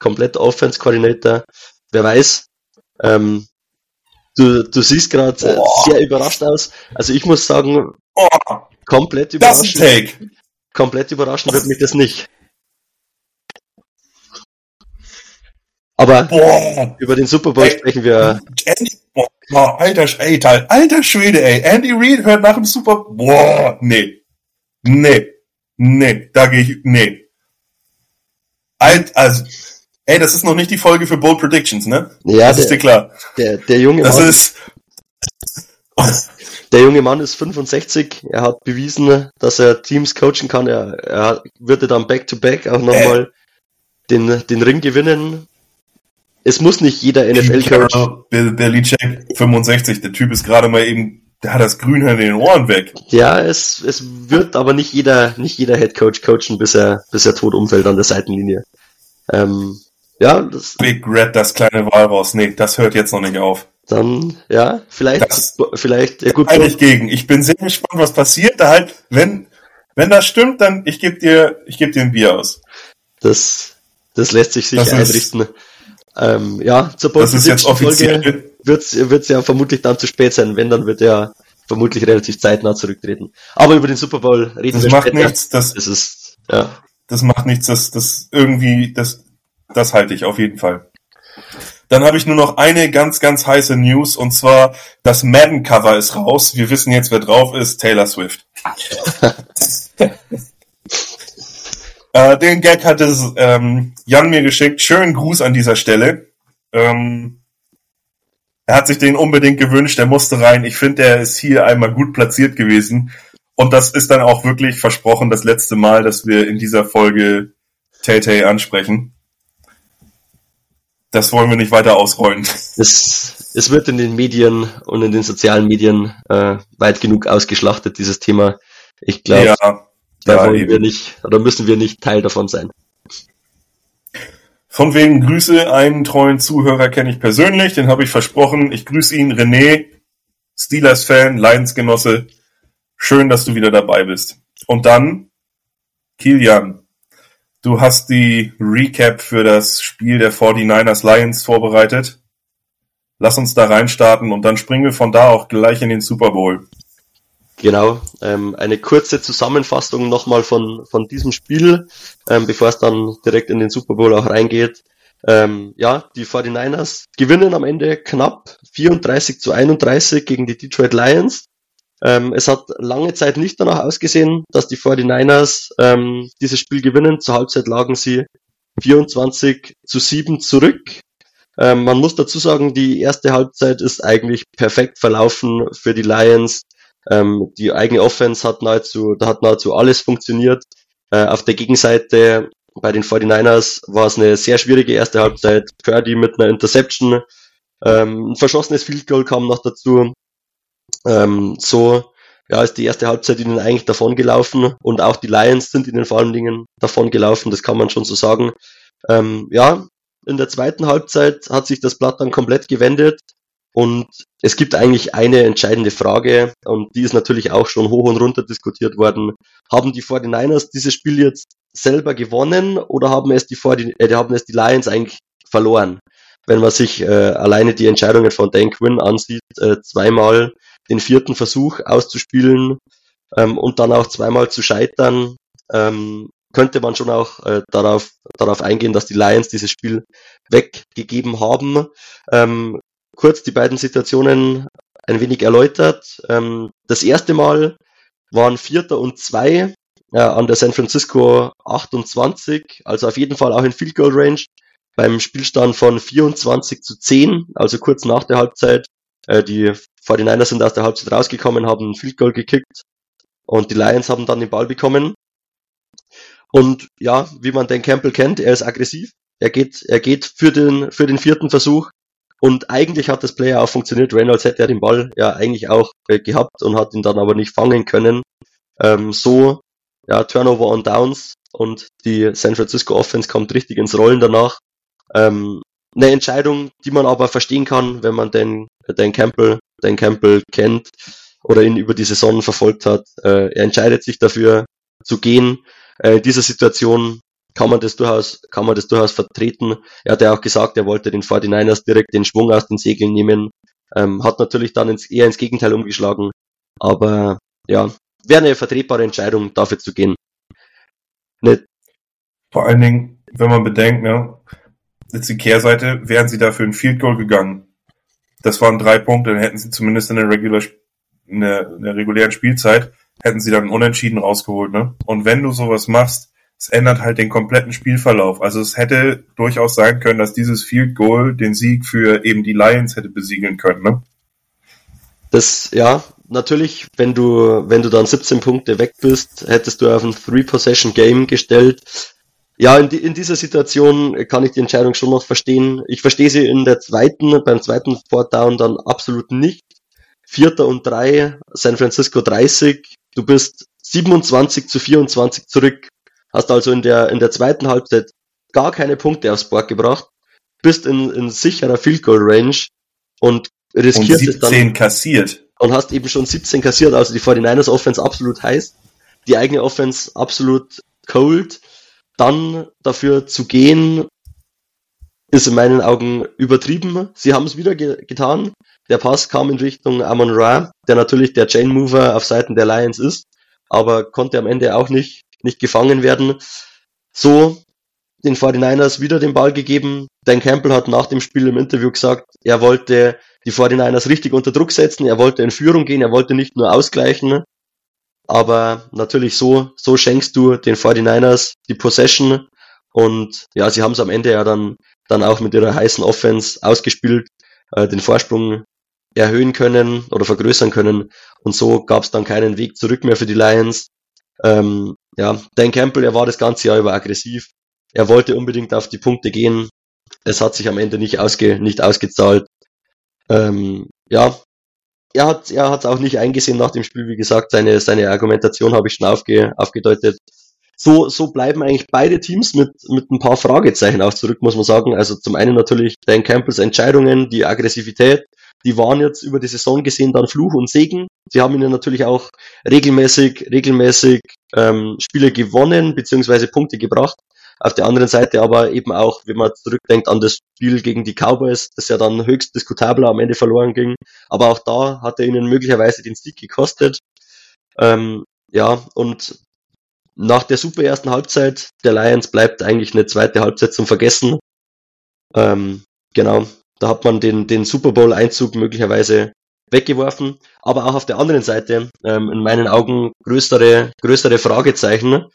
komplett Offense Coordinator. Wer weiß. Ähm, du, du siehst gerade sehr überrascht aus. Also ich muss sagen, oh, komplett überraschend. Komplett überraschend wird mich das nicht. Aber Boah. über den Super Bowl ey, sprechen wir. Andy, boah, alter, ey, alter Schwede, ey. Andy Reid hört nach dem Super Boah, nee. Nee. Nee, da gehe ich, nee. Alt, also, Ey, das ist noch nicht die Folge für Bold Predictions, ne? Ja, das der, ist dir klar. Der, der junge das Mann. Ist der junge Mann ist 65. Er hat bewiesen, dass er Teams coachen kann. Er, er würde dann back-to-back auch nochmal äh. den, den Ring gewinnen. Es muss nicht jeder NFL-Coach. Belichick, 65. Der Typ ist gerade mal eben, der hat das Grün in den Ohren weg. Ja, es, es wird aber nicht jeder, nicht jeder Head Coach coachen, bis er, bis er tot umfällt an der Seitenlinie. Ähm, ja, das. Big Red, das kleine Walraus. Nee, das hört jetzt noch nicht auf. Dann, ja, vielleicht, das vielleicht, ja gut. Eigentlich gegen. Ich bin sehr gespannt, was passiert. Da halt, wenn, wenn das stimmt, dann, ich gebe dir, ich gebe dir ein Bier aus. Das, das lässt sich sicher einrichten. ähm, ja, zur das ist jetzt offiziell. Wird's, wird's ja vermutlich dann zu spät sein. Wenn, dann wird er vermutlich relativ zeitnah zurücktreten. Aber über den Super Bowl reden das wir macht später. Nichts, das, das ist, ja. Das macht nichts, das, das irgendwie, das, das halte ich auf jeden Fall. Dann habe ich nur noch eine ganz, ganz heiße News und zwar das Madden-Cover ist raus. Wir wissen jetzt, wer drauf ist. Taylor Swift. Äh, den Gag hat es ähm, Jan mir geschickt. Schönen Gruß an dieser Stelle. Ähm, er hat sich den unbedingt gewünscht, er musste rein. Ich finde, er ist hier einmal gut platziert gewesen. Und das ist dann auch wirklich versprochen das letzte Mal, dass wir in dieser Folge Tay Tay ansprechen. Das wollen wir nicht weiter ausrollen. Es, es wird in den Medien und in den sozialen Medien äh, weit genug ausgeschlachtet, dieses Thema. Ich glaube, ja, da ja, wollen eben. wir nicht, oder müssen wir nicht Teil davon sein. Von wegen Grüße, einen treuen Zuhörer kenne ich persönlich, den habe ich versprochen. Ich grüße ihn, René, Steelers-Fan, Leidensgenosse. Schön, dass du wieder dabei bist. Und dann, Kilian, du hast die Recap für das Spiel der 49ers Lions vorbereitet. Lass uns da reinstarten und dann springen wir von da auch gleich in den Super Bowl. Genau, ähm, eine kurze Zusammenfassung nochmal von, von diesem Spiel, ähm, bevor es dann direkt in den Super Bowl auch reingeht. Ähm, ja, die 49ers gewinnen am Ende knapp 34 zu 31 gegen die Detroit Lions. Ähm, es hat lange Zeit nicht danach ausgesehen, dass die 49ers ähm, dieses Spiel gewinnen. Zur Halbzeit lagen sie 24 zu 7 zurück. Ähm, man muss dazu sagen, die erste Halbzeit ist eigentlich perfekt verlaufen für die Lions. Ähm, die eigene Offense hat nahezu, da hat nahezu alles funktioniert. Äh, auf der Gegenseite bei den 49ers war es eine sehr schwierige erste Halbzeit. Purdy mit einer Interception. Ähm, ein verschossenes Field Goal kam noch dazu. Ähm, so ja, ist die erste Halbzeit ihnen eigentlich davon gelaufen und auch die Lions sind ihnen vor allen Dingen davon gelaufen, das kann man schon so sagen. Ähm, ja, in der zweiten Halbzeit hat sich das Blatt dann komplett gewendet. Und es gibt eigentlich eine entscheidende Frage, und die ist natürlich auch schon hoch und runter diskutiert worden. Haben die 49ers dieses Spiel jetzt selber gewonnen oder haben es die, 40, äh, haben es die Lions eigentlich verloren? Wenn man sich äh, alleine die Entscheidungen von Dan Quinn ansieht, äh, zweimal den vierten Versuch auszuspielen ähm, und dann auch zweimal zu scheitern, ähm, könnte man schon auch äh, darauf, darauf eingehen, dass die Lions dieses Spiel weggegeben haben. Ähm, kurz die beiden Situationen ein wenig erläutert. Ähm, das erste Mal waren Vierter und Zwei äh, an der San Francisco 28, also auf jeden Fall auch in Field Goal Range beim Spielstand von 24 zu 10, also kurz nach der Halbzeit. Äh, die 49ers sind aus der Halbzeit rausgekommen, haben Field Goal gekickt und die Lions haben dann den Ball bekommen. Und ja, wie man den Campbell kennt, er ist aggressiv. Er geht, er geht für den, für den vierten Versuch, und eigentlich hat das Player auch funktioniert. Reynolds hätte ja den Ball ja eigentlich auch äh, gehabt und hat ihn dann aber nicht fangen können. Ähm, so, ja, Turnover on Downs und die San Francisco Offense kommt richtig ins Rollen danach. Ähm, eine Entscheidung, die man aber verstehen kann, wenn man den, den Campbell, den Campbell kennt oder ihn über die Saison verfolgt hat. Äh, er entscheidet sich dafür zu gehen. Äh, in dieser Situation kann man das durchaus, kann man das durchaus vertreten. Er hat ja auch gesagt, er wollte den 49ers direkt den Schwung aus den Segeln nehmen. Ähm, hat natürlich dann ins, eher ins Gegenteil umgeschlagen. Aber ja, wäre eine vertretbare Entscheidung, dafür zu gehen. Nicht. Vor allen Dingen, wenn man bedenkt, ne, jetzt die Kehrseite, wären sie dafür ein Field Goal gegangen. Das waren drei Punkte, dann hätten sie zumindest in der, regular, in der, in der regulären Spielzeit, hätten sie dann unentschieden rausgeholt, ne? Und wenn du sowas machst, es ändert halt den kompletten Spielverlauf. Also es hätte durchaus sein können, dass dieses Field Goal den Sieg für eben die Lions hätte besiegeln können, ne? Das, ja, natürlich, wenn du, wenn du dann 17 Punkte weg bist, hättest du auf ein Three-Possession-Game gestellt. Ja, in, die, in dieser Situation kann ich die Entscheidung schon noch verstehen. Ich verstehe sie in der zweiten, beim zweiten Fourth Down dann absolut nicht. Vierter und drei, San Francisco 30. Du bist 27 zu 24 zurück hast also in der, in der zweiten Halbzeit gar keine Punkte aufs Board gebracht, bist in, in sicherer Field Goal Range und riskierst es dann. kassiert. Und hast eben schon 17 kassiert, also die 49ers Offense absolut heiß, die eigene Offense absolut cold. Dann dafür zu gehen, ist in meinen Augen übertrieben. Sie haben es wieder ge getan. Der Pass kam in Richtung Amon Ra, der natürlich der Chain Mover auf Seiten der Lions ist, aber konnte am Ende auch nicht nicht gefangen werden. So den 49ers wieder den Ball gegeben. Dan Campbell hat nach dem Spiel im Interview gesagt, er wollte die 49ers richtig unter Druck setzen, er wollte in Führung gehen, er wollte nicht nur ausgleichen. aber natürlich so, so schenkst du den 49ers die Possession und ja, sie haben es am Ende ja dann, dann auch mit ihrer heißen Offense ausgespielt, äh, den Vorsprung erhöhen können oder vergrößern können und so gab es dann keinen Weg zurück mehr für die Lions. Ähm, ja, Dan Campbell, er war das ganze Jahr über aggressiv. Er wollte unbedingt auf die Punkte gehen. Es hat sich am Ende nicht, ausge, nicht ausgezahlt. Ähm, ja, er hat er hat auch nicht eingesehen nach dem Spiel, wie gesagt, seine seine Argumentation habe ich schon aufge, aufgedeutet. So so bleiben eigentlich beide Teams mit mit ein paar Fragezeichen auch zurück, muss man sagen. Also zum einen natürlich Dan Campbells Entscheidungen, die Aggressivität, die waren jetzt über die Saison gesehen dann Fluch und Segen. Sie haben ihnen natürlich auch regelmäßig regelmäßig ähm, Spiele gewonnen beziehungsweise Punkte gebracht. Auf der anderen Seite aber eben auch, wenn man zurückdenkt an das Spiel gegen die Cowboys, das ja dann höchst diskutabler am Ende verloren ging. Aber auch da hat er ihnen möglicherweise den Sieg gekostet. Ähm, ja, und nach der super ersten Halbzeit der Lions bleibt eigentlich eine zweite Halbzeit zum Vergessen. Ähm, genau, da hat man den, den Super Bowl-Einzug möglicherweise weggeworfen. Aber auch auf der anderen Seite, ähm, in meinen Augen, größere, größere Fragezeichen.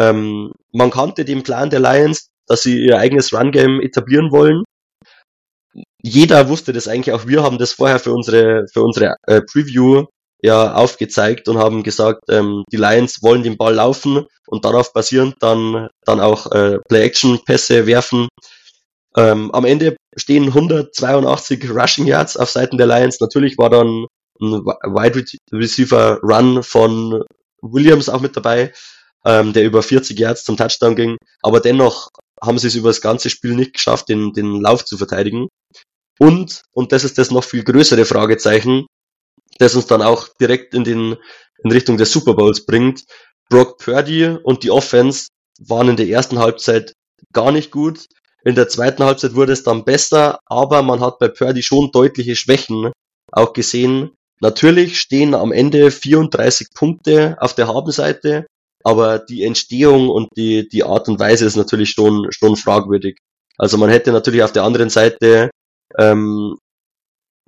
Ähm, man kannte den Plan der Lions, dass sie ihr eigenes Run-Game etablieren wollen. Jeder wusste das eigentlich, auch wir haben das vorher für unsere, für unsere äh, Preview ja aufgezeigt und haben gesagt, ähm, die Lions wollen den Ball laufen und darauf basierend dann, dann auch äh, Play-Action-Pässe werfen. Ähm, am Ende stehen 182 Rushing Yards auf Seiten der Lions. Natürlich war dann ein Wide Receiver Run von Williams auch mit dabei, ähm, der über 40 Yards zum Touchdown ging. Aber dennoch haben sie es über das ganze Spiel nicht geschafft, den, den Lauf zu verteidigen. Und, und das ist das noch viel größere Fragezeichen, das uns dann auch direkt in den, in Richtung des Super Bowls bringt. Brock Purdy und die Offense waren in der ersten Halbzeit gar nicht gut. In der zweiten Halbzeit wurde es dann besser, aber man hat bei Purdy schon deutliche Schwächen auch gesehen. Natürlich stehen am Ende 34 Punkte auf der Habenseite, aber die Entstehung und die, die Art und Weise ist natürlich schon, schon fragwürdig. Also man hätte natürlich auf der anderen Seite, ähm,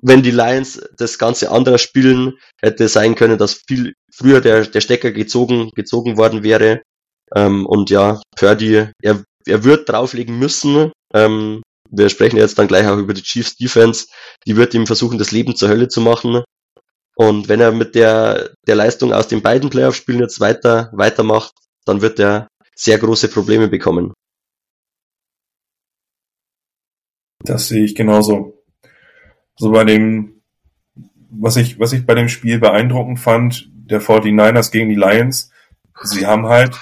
wenn die Lions das Ganze anders spielen, hätte sein können, dass viel früher der, der Stecker gezogen, gezogen worden wäre. Ähm, und ja, Purdy, er, er wird drauflegen müssen. Ähm, wir sprechen jetzt dann gleich auch über die Chiefs Defense. Die wird ihm versuchen, das Leben zur Hölle zu machen. Und wenn er mit der, der Leistung aus den beiden Playoff-Spielen jetzt weiter, weitermacht, dann wird er sehr große Probleme bekommen. Das sehe ich genauso. So bei dem, was ich, was ich bei dem Spiel beeindruckend fand, der 49ers gegen die Lions, sie haben halt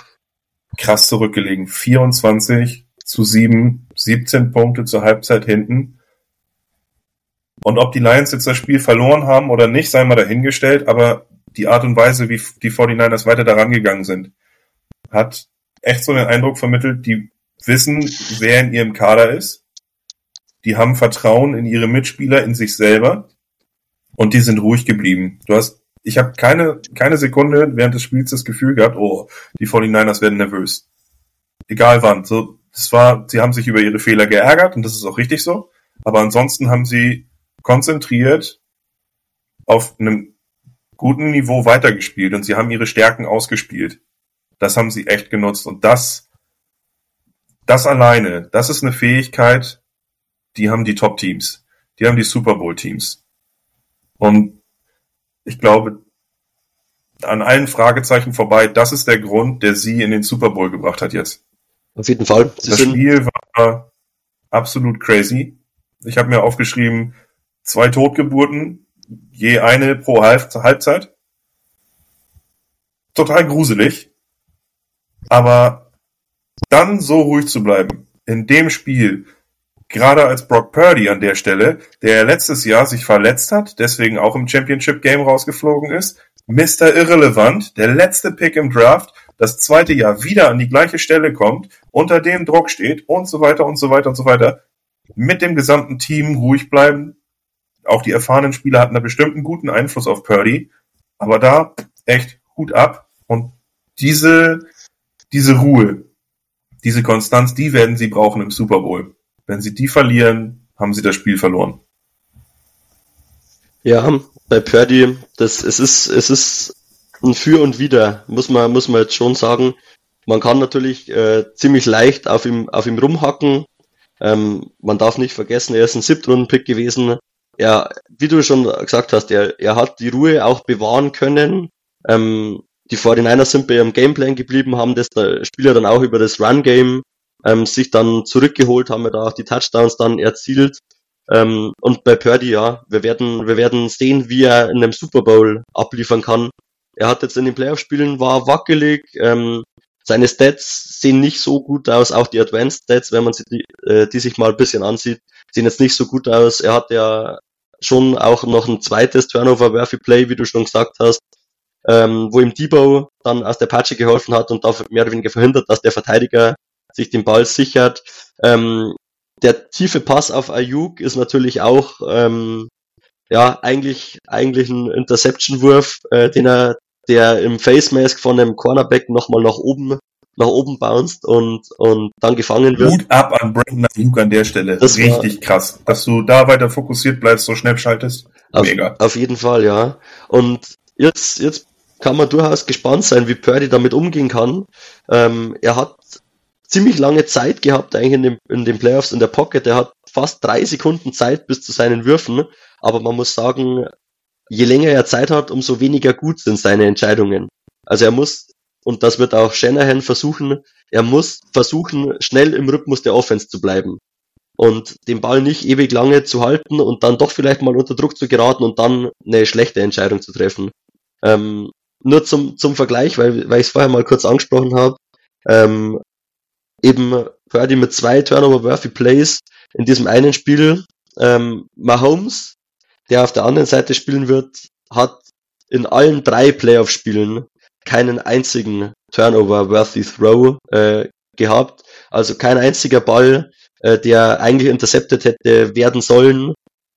krass zurückgelegen. 24 zu 7, 17 Punkte zur Halbzeit hinten. Und ob die Lions jetzt das Spiel verloren haben oder nicht, sei mal dahingestellt, aber die Art und Weise, wie die 49ers weiter daran gegangen sind, hat echt so den Eindruck vermittelt, die wissen, wer in ihrem Kader ist. Die haben Vertrauen in ihre Mitspieler, in sich selber und die sind ruhig geblieben. Du hast, ich habe keine, keine Sekunde während des Spiels das Gefühl gehabt, oh, die 49ers werden nervös. Egal wann. So, das war, sie haben sich über ihre Fehler geärgert und das ist auch richtig so. Aber ansonsten haben sie konzentriert auf einem guten Niveau weitergespielt und sie haben ihre Stärken ausgespielt. Das haben sie echt genutzt und das, das alleine, das ist eine Fähigkeit, die haben die Top-Teams. Die haben die Super Bowl-Teams. Und ich glaube, an allen Fragezeichen vorbei, das ist der Grund, der sie in den Super Bowl gebracht hat jetzt. Auf jeden Fall. Sie das Spiel war absolut crazy. Ich habe mir aufgeschrieben, zwei Totgeburten, je eine pro Halbzeit. Total gruselig. Aber dann so ruhig zu bleiben, in dem Spiel, gerade als Brock Purdy an der Stelle, der letztes Jahr sich verletzt hat, deswegen auch im Championship Game rausgeflogen ist, Mr. Irrelevant, der letzte Pick im Draft, das zweite Jahr wieder an die gleiche Stelle kommt, unter dem Druck steht und so weiter und so weiter und so weiter, mit dem gesamten Team ruhig bleiben, auch die erfahrenen Spieler hatten da bestimmt einen guten Einfluss auf Purdy. Aber da echt Hut ab. Und diese, diese Ruhe, diese Konstanz, die werden sie brauchen im Super Bowl. Wenn sie die verlieren, haben sie das Spiel verloren. Ja, bei Purdy, das, es ist, es ist ein Für und Wider, muss man, muss man jetzt schon sagen. Man kann natürlich äh, ziemlich leicht auf ihm, auf ihm rumhacken. Ähm, man darf nicht vergessen, er ist ein Siebtrunden-Pick gewesen. Er, wie du schon gesagt hast, er, er hat die Ruhe auch bewahren können. Ähm, die 49ers sind bei ihrem Gameplan geblieben, haben das der Spieler dann auch über das Run-Game ähm, sich dann zurückgeholt, haben wir da auch die Touchdowns dann erzielt. Ähm, und bei Purdy, ja, wir werden, wir werden sehen, wie er in einem Super Bowl abliefern kann. Er hat jetzt in den Playoff-Spielen war wackelig, ähm, seine Stats sehen nicht so gut aus, auch die Advanced Stats, wenn man sie, die, äh, die sich mal ein bisschen ansieht, sehen jetzt nicht so gut aus. Er hat ja schon auch noch ein zweites Turnover-Worthy Play, wie du schon gesagt hast, ähm, wo ihm Debo dann aus der Patsche geholfen hat und dafür mehr oder weniger verhindert, dass der Verteidiger sich den Ball sichert. Ähm, der tiefe Pass auf Ayuk ist natürlich auch ähm, ja eigentlich eigentlich ein Interception-Wurf, äh, den er der im Face Mask von einem Cornerback nochmal nach oben nach oben bounced und und dann gefangen wird. Hut ab an Brandon Ayuk an der Stelle. Das Richtig war, krass, dass du da weiter fokussiert bleibst, so schnell schaltest. Mega. Auf, auf jeden Fall, ja. Und jetzt jetzt kann man durchaus gespannt sein, wie Purdy damit umgehen kann. Ähm, er hat ziemlich lange Zeit gehabt, eigentlich in, dem, in den Playoffs in der Pocket. Er hat fast drei Sekunden Zeit bis zu seinen Würfen, aber man muss sagen, je länger er Zeit hat, umso weniger gut sind seine Entscheidungen. Also er muss, und das wird auch Shanahan versuchen, er muss versuchen, schnell im Rhythmus der Offense zu bleiben. Und den Ball nicht ewig lange zu halten und dann doch vielleicht mal unter Druck zu geraten und dann eine schlechte Entscheidung zu treffen. Ähm, nur zum, zum Vergleich, weil, weil ich es vorher mal kurz angesprochen habe. Ähm, eben Purdy mit zwei Turnover-worthy Plays in diesem einen Spiel. Ähm, Mahomes, der auf der anderen Seite spielen wird, hat in allen drei Playoff-Spielen keinen einzigen Turnover-worthy Throw äh, gehabt. Also kein einziger Ball, äh, der eigentlich intercepted hätte werden sollen,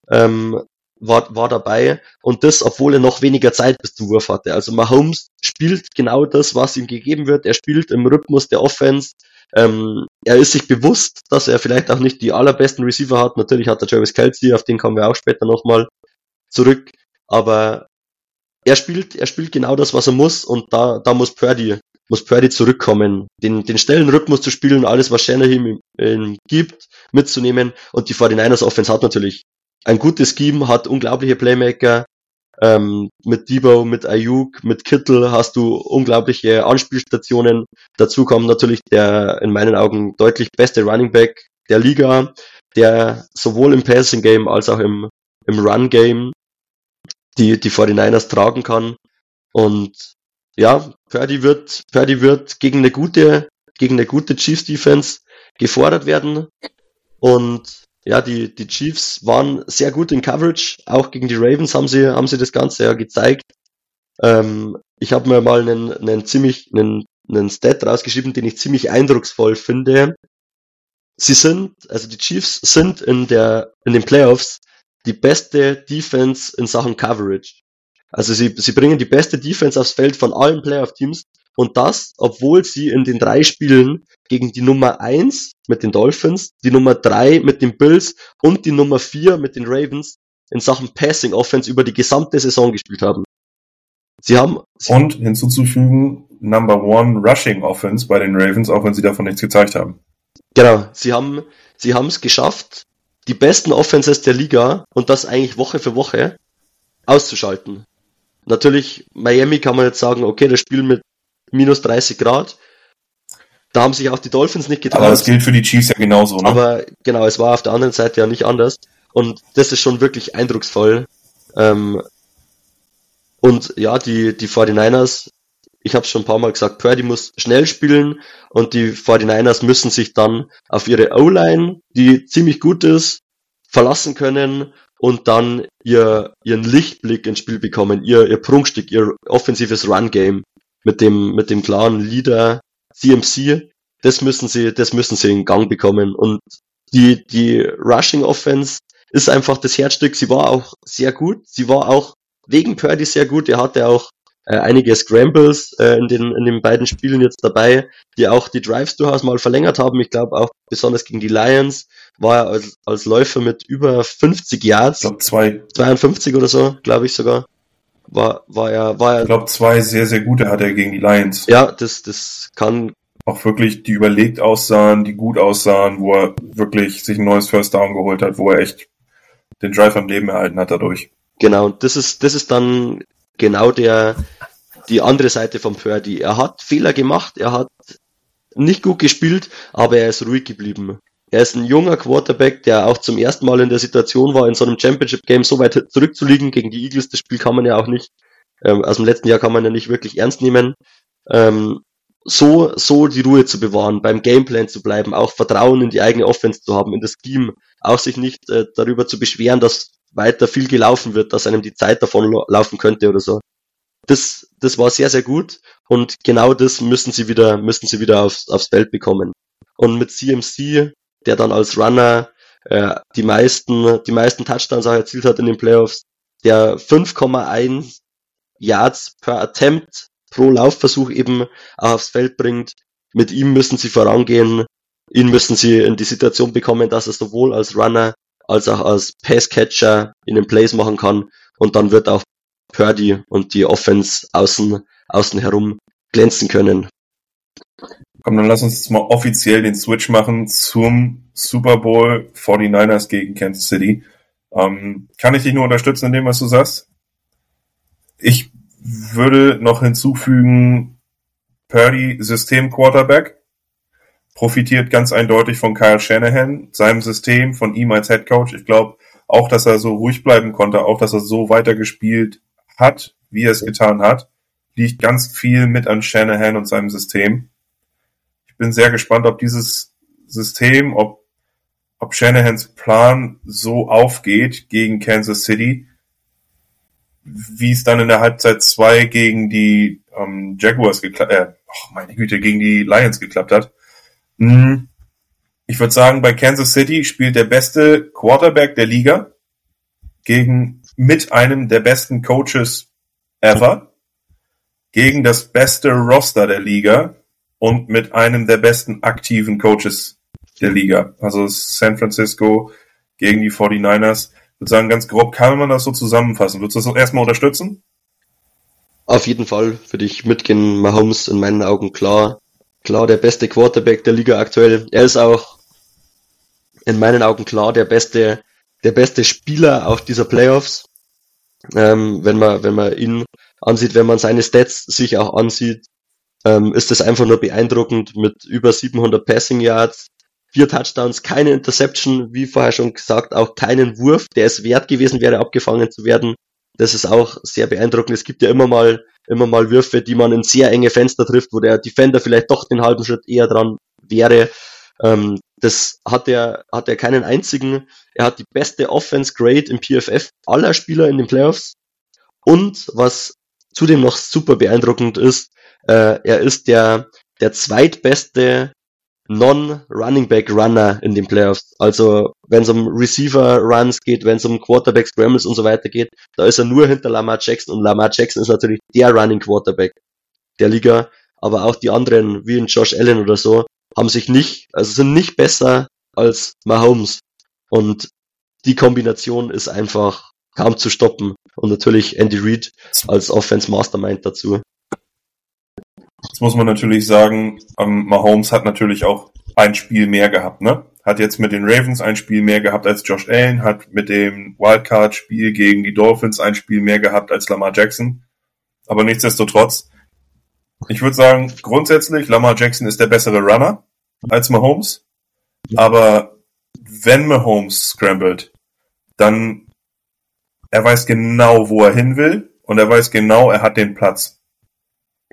ähm, war, war dabei und das, obwohl er noch weniger Zeit bis zum Wurf hatte. Also Mahomes spielt genau das, was ihm gegeben wird. Er spielt im Rhythmus der Offense. Ähm, er ist sich bewusst, dass er vielleicht auch nicht die allerbesten Receiver hat. Natürlich hat er Travis Kelsey, auf den kommen wir auch später nochmal zurück. Aber er spielt, er spielt genau das, was er muss und da, da muss Purdy, muss Purdy zurückkommen, den, den schnellen Rhythmus zu spielen, alles, was Shanahan ihm, ihm gibt, mitzunehmen und die 49ers Offense hat natürlich ein gutes Scheme, hat unglaubliche Playmaker, ähm, mit Debo, mit Ayuk, mit Kittel hast du unglaubliche Anspielstationen. Dazu kommt natürlich der in meinen Augen deutlich beste Running Back der Liga, der sowohl im Passing Game als auch im, im Run Game die, die 49ers tragen kann. Und ja, Purdy wird, Purdy wird gegen eine gute, gegen eine gute Chiefs Defense gefordert werden. Und ja, die, die Chiefs waren sehr gut in Coverage. Auch gegen die Ravens haben sie, haben sie das Ganze ja gezeigt. Ähm, ich habe mir mal einen, einen ziemlich, einen, einen Stat rausgeschrieben, den ich ziemlich eindrucksvoll finde. Sie sind, also die Chiefs sind in der, in den Playoffs die beste Defense in Sachen Coverage. Also sie, sie bringen die beste Defense aufs Feld von allen Playoff-Teams und das, obwohl sie in den drei Spielen gegen die Nummer eins mit den Dolphins, die Nummer drei mit den Bills und die Nummer vier mit den Ravens in Sachen Passing Offense über die gesamte Saison gespielt haben. Sie haben sie und hinzuzufügen Number One Rushing Offense bei den Ravens, auch wenn sie davon nichts gezeigt haben. Genau, sie haben sie haben es geschafft, die besten Offenses der Liga und das eigentlich Woche für Woche auszuschalten. Natürlich Miami kann man jetzt sagen, okay, das Spiel mit minus 30 Grad. Da haben sich auch die Dolphins nicht getraut. Aber das gilt für die Chiefs ja genauso, ne? Aber genau, es war auf der anderen Seite ja nicht anders. Und das ist schon wirklich eindrucksvoll. Ähm, und ja, die, die 49ers, ich habe schon ein paar Mal gesagt, Purdy muss schnell spielen und die 49ers müssen sich dann auf ihre O-Line, die ziemlich gut ist, verlassen können und dann ihr, ihren Lichtblick ins Spiel bekommen, ihr, ihr Prunkstück, ihr offensives Run-Game mit dem, mit dem klaren Leader CMC, das müssen sie, das müssen sie in Gang bekommen. Und die, die Rushing Offense ist einfach das Herzstück. Sie war auch sehr gut. Sie war auch wegen Purdy sehr gut. Er hatte auch äh, einige Scrambles äh, in, den, in den beiden Spielen jetzt dabei, die auch die Drives durchaus mal verlängert haben. Ich glaube auch besonders gegen die Lions war er als, als Läufer mit über 50 Yards. Ich glaube zwei. 52 oder so, glaube ich sogar. War, war er, war er. Ich glaube, zwei sehr, sehr gute hat er gegen die Lions. Ja, das, das kann. Auch wirklich, die überlegt aussahen, die gut aussahen, wo er wirklich sich ein neues First Down geholt hat, wo er echt den Drive am Leben erhalten hat dadurch. Genau, und das ist, das ist dann genau der, die andere Seite von Purdy. Er hat Fehler gemacht, er hat nicht gut gespielt, aber er ist ruhig geblieben. Er ist ein junger Quarterback, der auch zum ersten Mal in der Situation war, in so einem Championship-Game so weit zurückzuliegen. Gegen die Eagles, das Spiel kann man ja auch nicht, ähm, aus dem letzten Jahr kann man ja nicht wirklich ernst nehmen. Ähm, so, so die Ruhe zu bewahren, beim Gameplan zu bleiben, auch Vertrauen in die eigene Offense zu haben, in das Team, auch sich nicht äh, darüber zu beschweren, dass weiter viel gelaufen wird, dass einem die Zeit davon laufen könnte oder so. Das, das war sehr, sehr gut und genau das müssen sie wieder, müssen sie wieder aufs, aufs Feld bekommen. Und mit CMC, der dann als Runner äh, die meisten, die meisten Touchdowns auch erzielt hat in den Playoffs, der 5,1 Yards per Attempt pro Laufversuch eben aufs Feld bringt. Mit ihm müssen sie vorangehen. Ihn müssen sie in die Situation bekommen, dass er sowohl als Runner als auch als Passcatcher in den Plays machen kann. Und dann wird auch Purdy und die Offense außen, außen herum glänzen können. Komm, dann lass uns jetzt mal offiziell den Switch machen zum Super Bowl 49ers gegen Kansas City. Ähm, kann ich dich nur unterstützen in dem, was du sagst? Ich würde noch hinzufügen, Purdy System Quarterback profitiert ganz eindeutig von Kyle Shanahan, seinem System, von ihm als Head Coach. Ich glaube auch, dass er so ruhig bleiben konnte, auch dass er so weitergespielt hat, wie er es getan hat, liegt ganz viel mit an Shanahan und seinem System. Bin sehr gespannt, ob dieses System, ob, ob Shanahans Plan so aufgeht gegen Kansas City, wie es dann in der Halbzeit 2 gegen die ähm, Jaguars geklappt, äh, oh meine Güte, gegen die Lions geklappt hat. Hm. Ich würde sagen, bei Kansas City spielt der beste Quarterback der Liga gegen mit einem der besten Coaches ever, gegen das beste Roster der Liga und mit einem der besten aktiven Coaches der Liga. Also San Francisco gegen die 49ers würde sagen, ganz grob kann man das so zusammenfassen. Würdest du das erstmal unterstützen? Auf jeden Fall würde ich mitgehen. Mahomes in meinen Augen klar, klar der beste Quarterback der Liga aktuell. Er ist auch in meinen Augen klar der beste, der beste Spieler auch dieser Playoffs. Ähm, wenn man, wenn man ihn ansieht, wenn man seine Stats sich auch ansieht, ähm, ist das einfach nur beeindruckend mit über 700 Passing Yards, vier Touchdowns, keine Interception, wie vorher schon gesagt, auch keinen Wurf, der es wert gewesen wäre, abgefangen zu werden. Das ist auch sehr beeindruckend. Es gibt ja immer mal, immer mal Würfe, die man in sehr enge Fenster trifft, wo der Defender vielleicht doch den halben Schritt eher dran wäre. Ähm, das hat er, hat er keinen einzigen. Er hat die beste Offense Grade im PFF aller Spieler in den Playoffs. Und was zudem noch super beeindruckend ist, äh, er ist der, der zweitbeste Non-Running Back Runner in den Playoffs. Also wenn es um Receiver Runs geht, wenn es um Quarterback Scrambles und so weiter geht, da ist er nur hinter Lamar Jackson und Lamar Jackson ist natürlich der Running Quarterback der Liga. Aber auch die anderen, wie in Josh Allen oder so, haben sich nicht, also sind nicht besser als Mahomes. Und die Kombination ist einfach kaum zu stoppen. Und natürlich Andy Reid als Offense Mastermind dazu. Jetzt muss man natürlich sagen, ähm, Mahomes hat natürlich auch ein Spiel mehr gehabt, ne? Hat jetzt mit den Ravens ein Spiel mehr gehabt als Josh Allen, hat mit dem Wildcard-Spiel gegen die Dolphins ein Spiel mehr gehabt als Lamar Jackson. Aber nichtsdestotrotz, ich würde sagen, grundsätzlich, Lamar Jackson ist der bessere Runner als Mahomes. Aber wenn Mahomes scrambled, dann er weiß genau, wo er hin will und er weiß genau, er hat den Platz.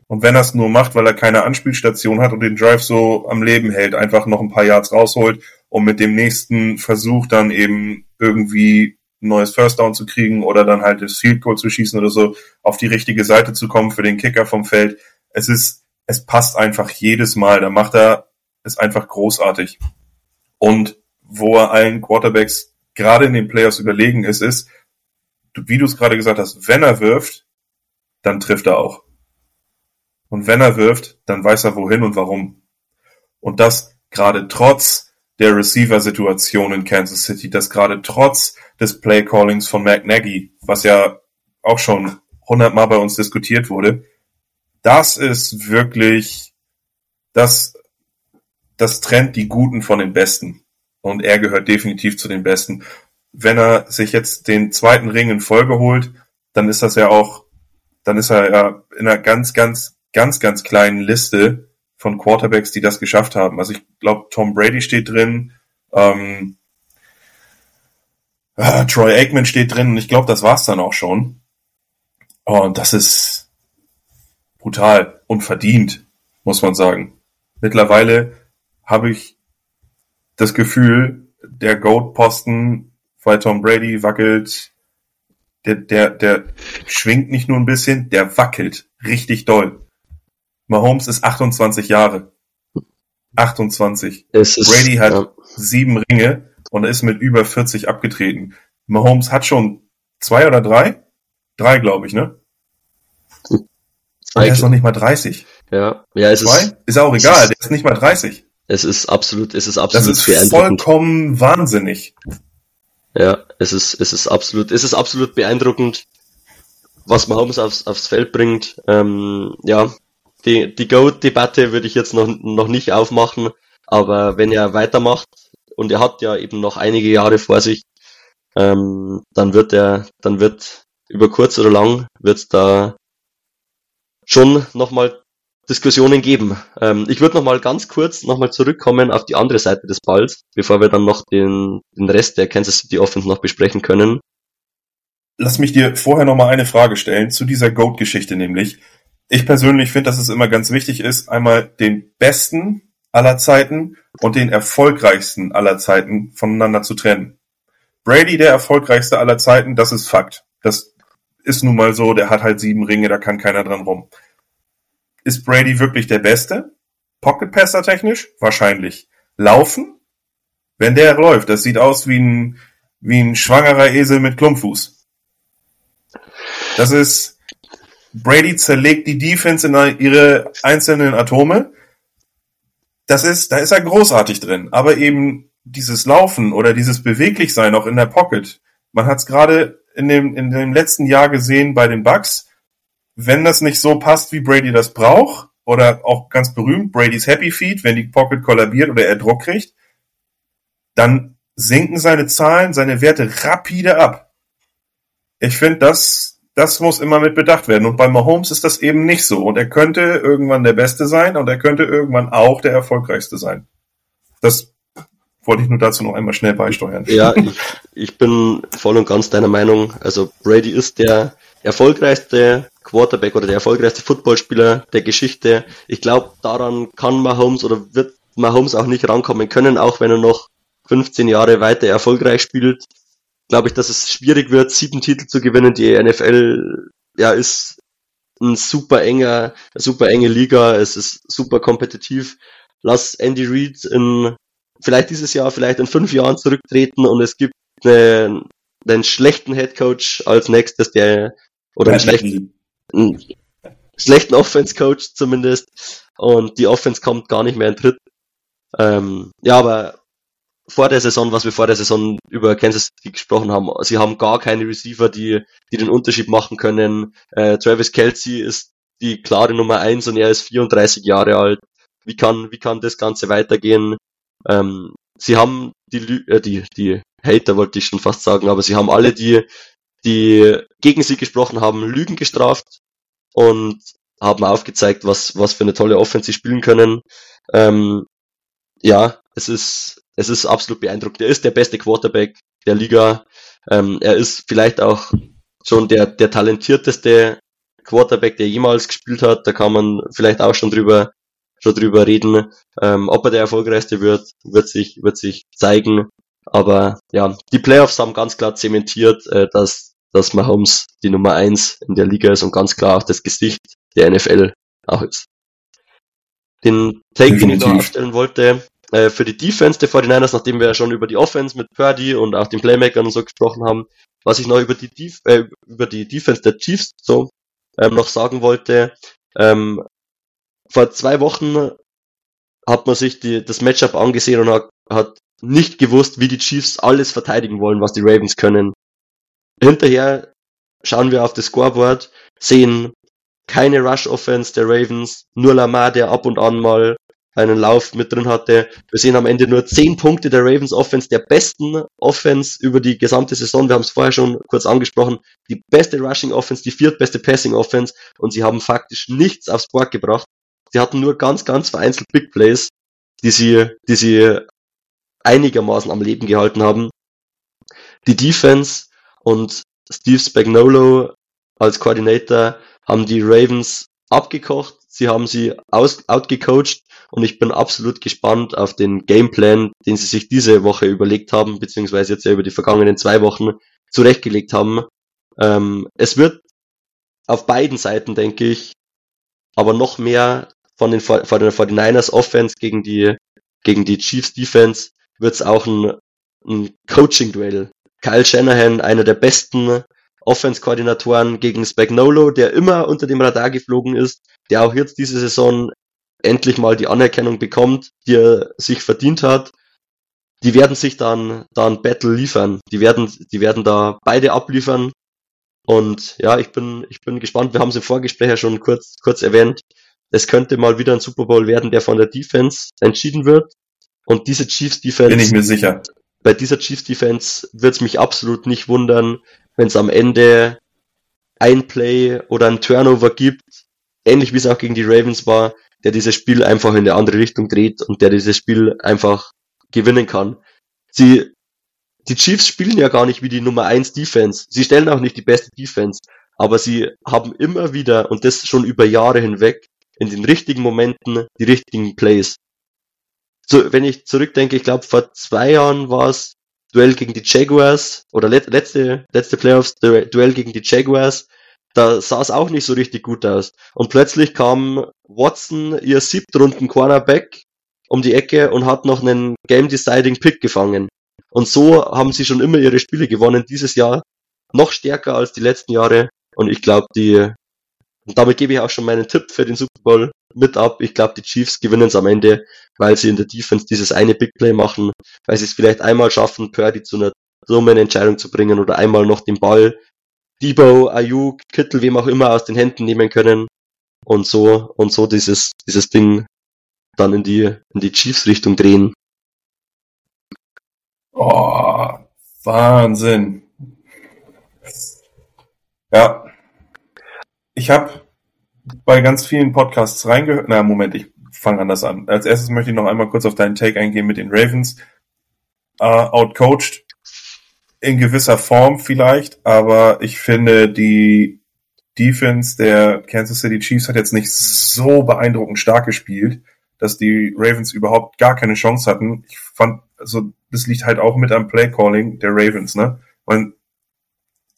Und wenn er es nur macht, weil er keine Anspielstation hat und den Drive so am Leben hält, einfach noch ein paar Yards rausholt, um mit dem nächsten Versuch dann eben irgendwie ein neues First Down zu kriegen oder dann halt das Field Goal zu schießen oder so, auf die richtige Seite zu kommen für den Kicker vom Feld. Es ist, es passt einfach jedes Mal. Da macht er es einfach großartig. Und wo er allen Quarterbacks gerade in den Playoffs überlegen ist, ist, wie du es gerade gesagt hast, wenn er wirft, dann trifft er auch. Und wenn er wirft, dann weiß er wohin und warum. Und das gerade trotz der Receiver-Situation in Kansas City, das gerade trotz des Play-Callings von Mac Nagy, was ja auch schon hundertmal bei uns diskutiert wurde. Das ist wirklich, das, das trennt die Guten von den Besten. Und er gehört definitiv zu den Besten. Wenn er sich jetzt den zweiten Ring in Folge holt, dann ist das ja auch, dann ist er ja in einer ganz, ganz, ganz, ganz kleinen Liste von Quarterbacks, die das geschafft haben. Also ich glaube, Tom Brady steht drin, ähm, äh, Troy Aikman steht drin und ich glaube, das war's dann auch schon. Und das ist brutal und verdient, muss man sagen. Mittlerweile habe ich das Gefühl, der Goat-Posten bei Tom Brady wackelt, der, der, der schwingt nicht nur ein bisschen, der wackelt richtig doll. Mahomes ist 28 Jahre. 28. Ist, Brady hat ja. sieben Ringe und ist mit über 40 abgetreten. Mahomes hat schon zwei oder drei? Drei, glaube ich, ne? er ist noch nicht mal 30. Ja, ja, es zwei? ist, ist auch egal, ist, der ist nicht mal 30. Es ist absolut, es ist absolut das ist vollkommen wahnsinnig. Ja, es ist, es ist absolut, es ist absolut beeindruckend, was Mahomes aufs, aufs Feld bringt. Ähm, ja, die, die Goat-Debatte würde ich jetzt noch, noch nicht aufmachen, aber wenn er weitermacht, und er hat ja eben noch einige Jahre vor sich, ähm, dann wird er, dann wird über kurz oder lang wird da schon nochmal Diskussionen geben. Ähm, ich würde nochmal ganz kurz nochmal zurückkommen auf die andere Seite des Balls, bevor wir dann noch den, den Rest der Kansas City Offense noch besprechen können. Lass mich dir vorher nochmal eine Frage stellen zu dieser Goat-Geschichte nämlich. Ich persönlich finde, dass es immer ganz wichtig ist, einmal den besten aller Zeiten und den erfolgreichsten aller Zeiten voneinander zu trennen. Brady, der erfolgreichste aller Zeiten, das ist Fakt. Das ist nun mal so, der hat halt sieben Ringe, da kann keiner dran rum. Ist Brady wirklich der Beste? Pocket Passer technisch? Wahrscheinlich. Laufen? Wenn der läuft, das sieht aus wie ein, wie ein schwangerer Esel mit Klumpfuß. Das ist, Brady zerlegt die Defense in ihre einzelnen Atome. Das ist, da ist er großartig drin. Aber eben dieses Laufen oder dieses Beweglichsein auch in der Pocket. Man hat es gerade in dem, in dem letzten Jahr gesehen bei den Bucks. Wenn das nicht so passt, wie Brady das braucht, oder auch ganz berühmt, Brady's Happy Feet, wenn die Pocket kollabiert oder er Druck kriegt, dann sinken seine Zahlen, seine Werte rapide ab. Ich finde, das das muss immer mit bedacht werden. Und bei Mahomes ist das eben nicht so. Und er könnte irgendwann der Beste sein und er könnte irgendwann auch der Erfolgreichste sein. Das wollte ich nur dazu noch einmal schnell beisteuern. Ja, ich, ich bin voll und ganz deiner Meinung. Also Brady ist der erfolgreichste Quarterback oder der erfolgreichste Footballspieler der Geschichte. Ich glaube, daran kann Mahomes oder wird Mahomes auch nicht rankommen können, auch wenn er noch 15 Jahre weiter erfolgreich spielt glaube ich, dass es schwierig wird, sieben Titel zu gewinnen. Die NFL ja ist ein super enger, super enge Liga. Es ist super kompetitiv. Lass Andy Reid in vielleicht dieses Jahr, vielleicht in fünf Jahren zurücktreten und es gibt eine, einen schlechten Head Coach als nächstes, der oder einen schlechten, einen schlechten Offense Coach zumindest und die Offense kommt gar nicht mehr in Tritt. Ähm, ja, aber vor der Saison, was wir vor der Saison über Kansas City gesprochen haben. Sie haben gar keine Receiver, die, die den Unterschied machen können. Äh, Travis Kelsey ist die klare Nummer eins und er ist 34 Jahre alt. Wie kann, wie kann das Ganze weitergehen? Ähm, sie haben die, äh, die, die Hater wollte ich schon fast sagen, aber sie haben alle die, die gegen sie gesprochen haben, Lügen gestraft und haben aufgezeigt, was, was für eine tolle Offense sie spielen können. Ähm, ja, es ist, es ist absolut beeindruckend. Er ist der beste Quarterback der Liga. Ähm, er ist vielleicht auch schon der, der talentierteste Quarterback, der jemals gespielt hat. Da kann man vielleicht auch schon drüber, schon drüber reden. Ähm, ob er der erfolgreichste wird, wird sich, wird sich zeigen. Aber ja, die Playoffs haben ganz klar zementiert, äh, dass, dass Mahomes die Nummer eins in der Liga ist und ganz klar auch das Gesicht der NFL auch ist. Den Take, den ich da aufstellen wollte, äh, für die Defense der 49ers, nachdem wir ja schon über die Offense mit Purdy und auch den Playmakern und so gesprochen haben, was ich noch über die, Def äh, über die Defense der Chiefs so ähm, noch sagen wollte, ähm, vor zwei Wochen hat man sich die, das Matchup angesehen und hat, hat nicht gewusst, wie die Chiefs alles verteidigen wollen, was die Ravens können. Hinterher schauen wir auf das Scoreboard, sehen keine Rush-Offense der Ravens, nur Lamar, der ab und an mal einen Lauf mit drin hatte. Wir sehen am Ende nur 10 Punkte der Ravens Offense, der besten Offense über die gesamte Saison. Wir haben es vorher schon kurz angesprochen. Die beste Rushing Offense, die viertbeste Passing Offense und sie haben faktisch nichts aufs Board gebracht. Sie hatten nur ganz, ganz vereinzelt Big Plays, die sie, die sie einigermaßen am Leben gehalten haben. Die Defense und Steve Spagnolo als Koordinator haben die Ravens abgekocht. Sie haben sie outgecoacht und ich bin absolut gespannt auf den Gameplan, den sie sich diese Woche überlegt haben, beziehungsweise jetzt ja über die vergangenen zwei Wochen zurechtgelegt haben. Ähm, es wird auf beiden Seiten, denke ich, aber noch mehr von den, von den 49ers Offense gegen die, gegen die Chiefs Defense wird es auch ein, ein Coaching-Duell. Kyle Shanahan, einer der besten Offense-Koordinatoren gegen Spagnolo, der immer unter dem Radar geflogen ist, der auch jetzt diese Saison endlich mal die Anerkennung bekommt, die er sich verdient hat. Die werden sich dann, dann Battle liefern. Die werden, die werden da beide abliefern. Und ja, ich bin, ich bin gespannt. Wir haben es im Vorgespräch ja schon kurz, kurz erwähnt. Es könnte mal wieder ein Super Bowl werden, der von der Defense entschieden wird. Und diese Chiefs Defense. Bin ich mir sicher. Bei dieser Chiefs Defense wird es mich absolut nicht wundern, wenn es am Ende ein Play oder ein Turnover gibt, ähnlich wie es auch gegen die Ravens war, der dieses Spiel einfach in eine andere Richtung dreht und der dieses Spiel einfach gewinnen kann. Sie, die Chiefs spielen ja gar nicht wie die Nummer 1 Defense. Sie stellen auch nicht die beste Defense. Aber sie haben immer wieder, und das schon über Jahre hinweg, in den richtigen Momenten die richtigen Plays. So, wenn ich zurückdenke, ich glaube vor zwei Jahren war es Duell gegen die Jaguars oder let, letzte, letzte Playoffs Duell gegen die Jaguars da sah es auch nicht so richtig gut aus. Und plötzlich kam Watson, ihr siebtrunden Cornerback, um die Ecke und hat noch einen Game-Deciding-Pick gefangen. Und so haben sie schon immer ihre Spiele gewonnen. Dieses Jahr noch stärker als die letzten Jahre. Und ich glaube, die, und damit gebe ich auch schon meinen Tipp für den Super Bowl mit ab. Ich glaube, die Chiefs gewinnen es am Ende, weil sie in der Defense dieses eine Big Play machen, weil sie es vielleicht einmal schaffen, Purdy zu einer dummen Entscheidung zu bringen oder einmal noch den Ball Debo, Ayuk, Kittel, wem auch immer aus den Händen nehmen können und so und so dieses dieses Ding dann in die in die Chiefs Richtung drehen. Oh, Wahnsinn. Ja. Ich habe bei ganz vielen Podcasts reingehört. Na, Moment, ich fange anders an. Als erstes möchte ich noch einmal kurz auf deinen Take eingehen mit den Ravens. Uh, outcoached in gewisser Form vielleicht, aber ich finde, die Defense der Kansas City Chiefs hat jetzt nicht so beeindruckend stark gespielt, dass die Ravens überhaupt gar keine Chance hatten. Ich fand, also das liegt halt auch mit am Play Calling der Ravens, ne? Und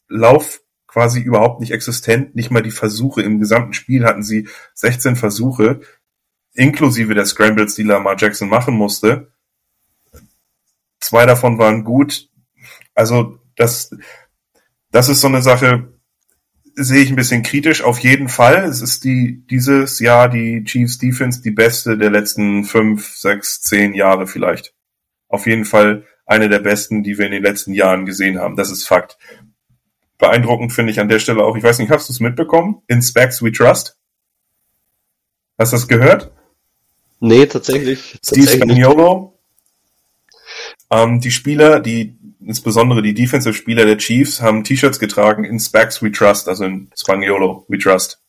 Lauf quasi überhaupt nicht existent, nicht mal die Versuche im gesamten Spiel hatten sie 16 Versuche, inklusive der Scrambles, die Lamar Jackson machen musste. Zwei davon waren gut, also das, das ist so eine Sache, sehe ich ein bisschen kritisch. Auf jeden Fall. Es ist die, dieses Jahr die Chiefs Defense die beste der letzten fünf, sechs, zehn Jahre vielleicht. Auf jeden Fall eine der besten, die wir in den letzten Jahren gesehen haben. Das ist Fakt. Beeindruckend finde ich an der Stelle auch, ich weiß nicht, hast du es mitbekommen? In Specs We Trust? Hast du das gehört? Nee, tatsächlich. Steve Spaniolo. Ähm, die Spieler, die insbesondere die Defensive-Spieler der Chiefs haben T-Shirts getragen in Specs We Trust, also in Spaniolo We Trust.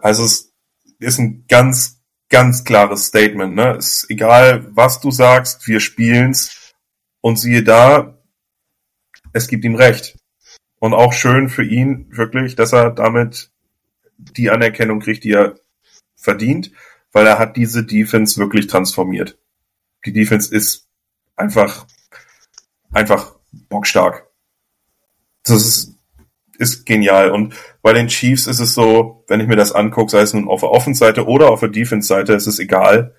Also es ist ein ganz, ganz klares Statement. Ne? Es ist egal, was du sagst, wir spielen's und siehe da, es gibt ihm recht. Und auch schön für ihn wirklich, dass er damit die Anerkennung kriegt, die er verdient, weil er hat diese Defense wirklich transformiert. Die Defense ist einfach einfach bockstark. Das ist, ist genial. Und bei den Chiefs ist es so, wenn ich mir das angucke, sei es nun auf der Offense-Seite oder auf der Defense-Seite, ist es egal.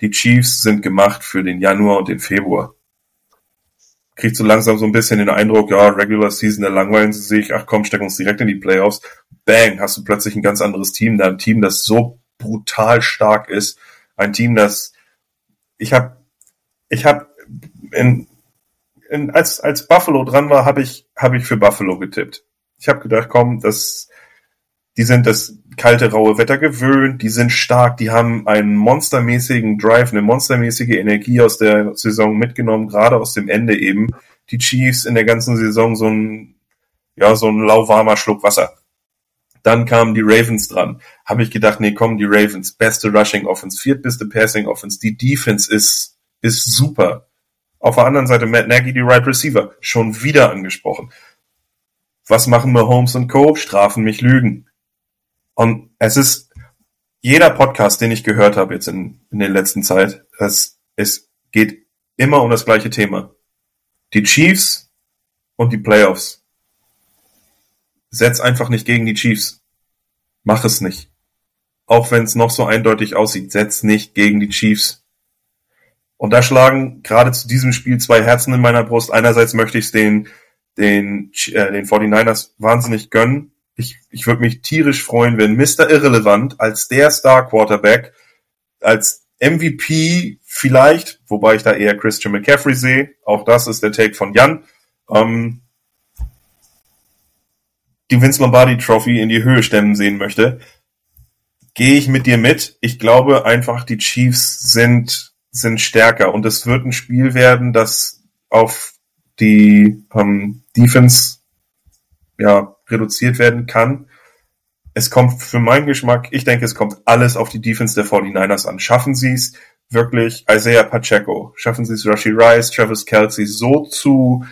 Die Chiefs sind gemacht für den Januar und den Februar. Kriegt so langsam so ein bisschen den Eindruck, ja, Regular Season, der langweilen sie sich, ach komm, stecken uns direkt in die Playoffs. Bang, hast du plötzlich ein ganz anderes Team da, ein Team, das so brutal stark ist. Ein Team, das ich habe ich habe in in, als, als Buffalo dran war, habe ich, hab ich für Buffalo getippt. Ich habe gedacht, komm, das, die sind das kalte, raue Wetter gewöhnt, die sind stark, die haben einen monstermäßigen Drive, eine monstermäßige Energie aus der Saison mitgenommen, gerade aus dem Ende eben. Die Chiefs in der ganzen Saison so ein, ja, so ein lauwarmer Schluck Wasser. Dann kamen die Ravens dran. Habe ich gedacht, nee, kommen die Ravens. Beste Rushing Offense, viertbeste Passing Offense. Die Defense ist, ist super. Auf der anderen Seite Matt Nagy, die Right Receiver. Schon wieder angesprochen. Was machen Mahomes und Co? Strafen mich Lügen. Und es ist jeder Podcast, den ich gehört habe jetzt in, in der letzten Zeit, es, es geht immer um das gleiche Thema. Die Chiefs und die Playoffs. Setz einfach nicht gegen die Chiefs. Mach es nicht. Auch wenn es noch so eindeutig aussieht, setz nicht gegen die Chiefs. Und da schlagen gerade zu diesem Spiel zwei Herzen in meiner Brust. Einerseits möchte ich es den, den, äh, den 49ers wahnsinnig gönnen. Ich, ich würde mich tierisch freuen, wenn Mr. Irrelevant als der Star Quarterback, als MVP vielleicht, wobei ich da eher Christian McCaffrey sehe, auch das ist der Take von Jan, ähm, die Vince Lombardi Trophy in die Höhe stemmen sehen möchte, gehe ich mit dir mit. Ich glaube einfach, die Chiefs sind, sind stärker und es wird ein Spiel werden, das auf die ähm, Defense ja, reduziert werden kann. Es kommt für meinen Geschmack, ich denke, es kommt alles auf die Defense der 49ers an. Schaffen sie es wirklich, Isaiah Pacheco, schaffen sie es, Rashi Rice, Travis Kelsey so zu,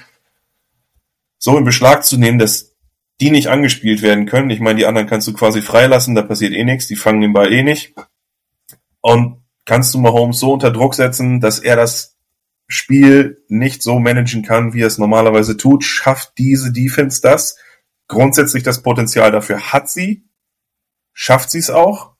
so in Beschlag zu nehmen, dass die nicht angespielt werden können. Ich meine, die anderen kannst du quasi freilassen, da passiert eh nichts, die fangen den Ball eh nicht. Und kannst du Mahomes so unter Druck setzen, dass er das Spiel nicht so managen kann, wie er es normalerweise tut, schafft diese Defense das. Grundsätzlich das Potenzial dafür hat sie. Schafft sie es auch?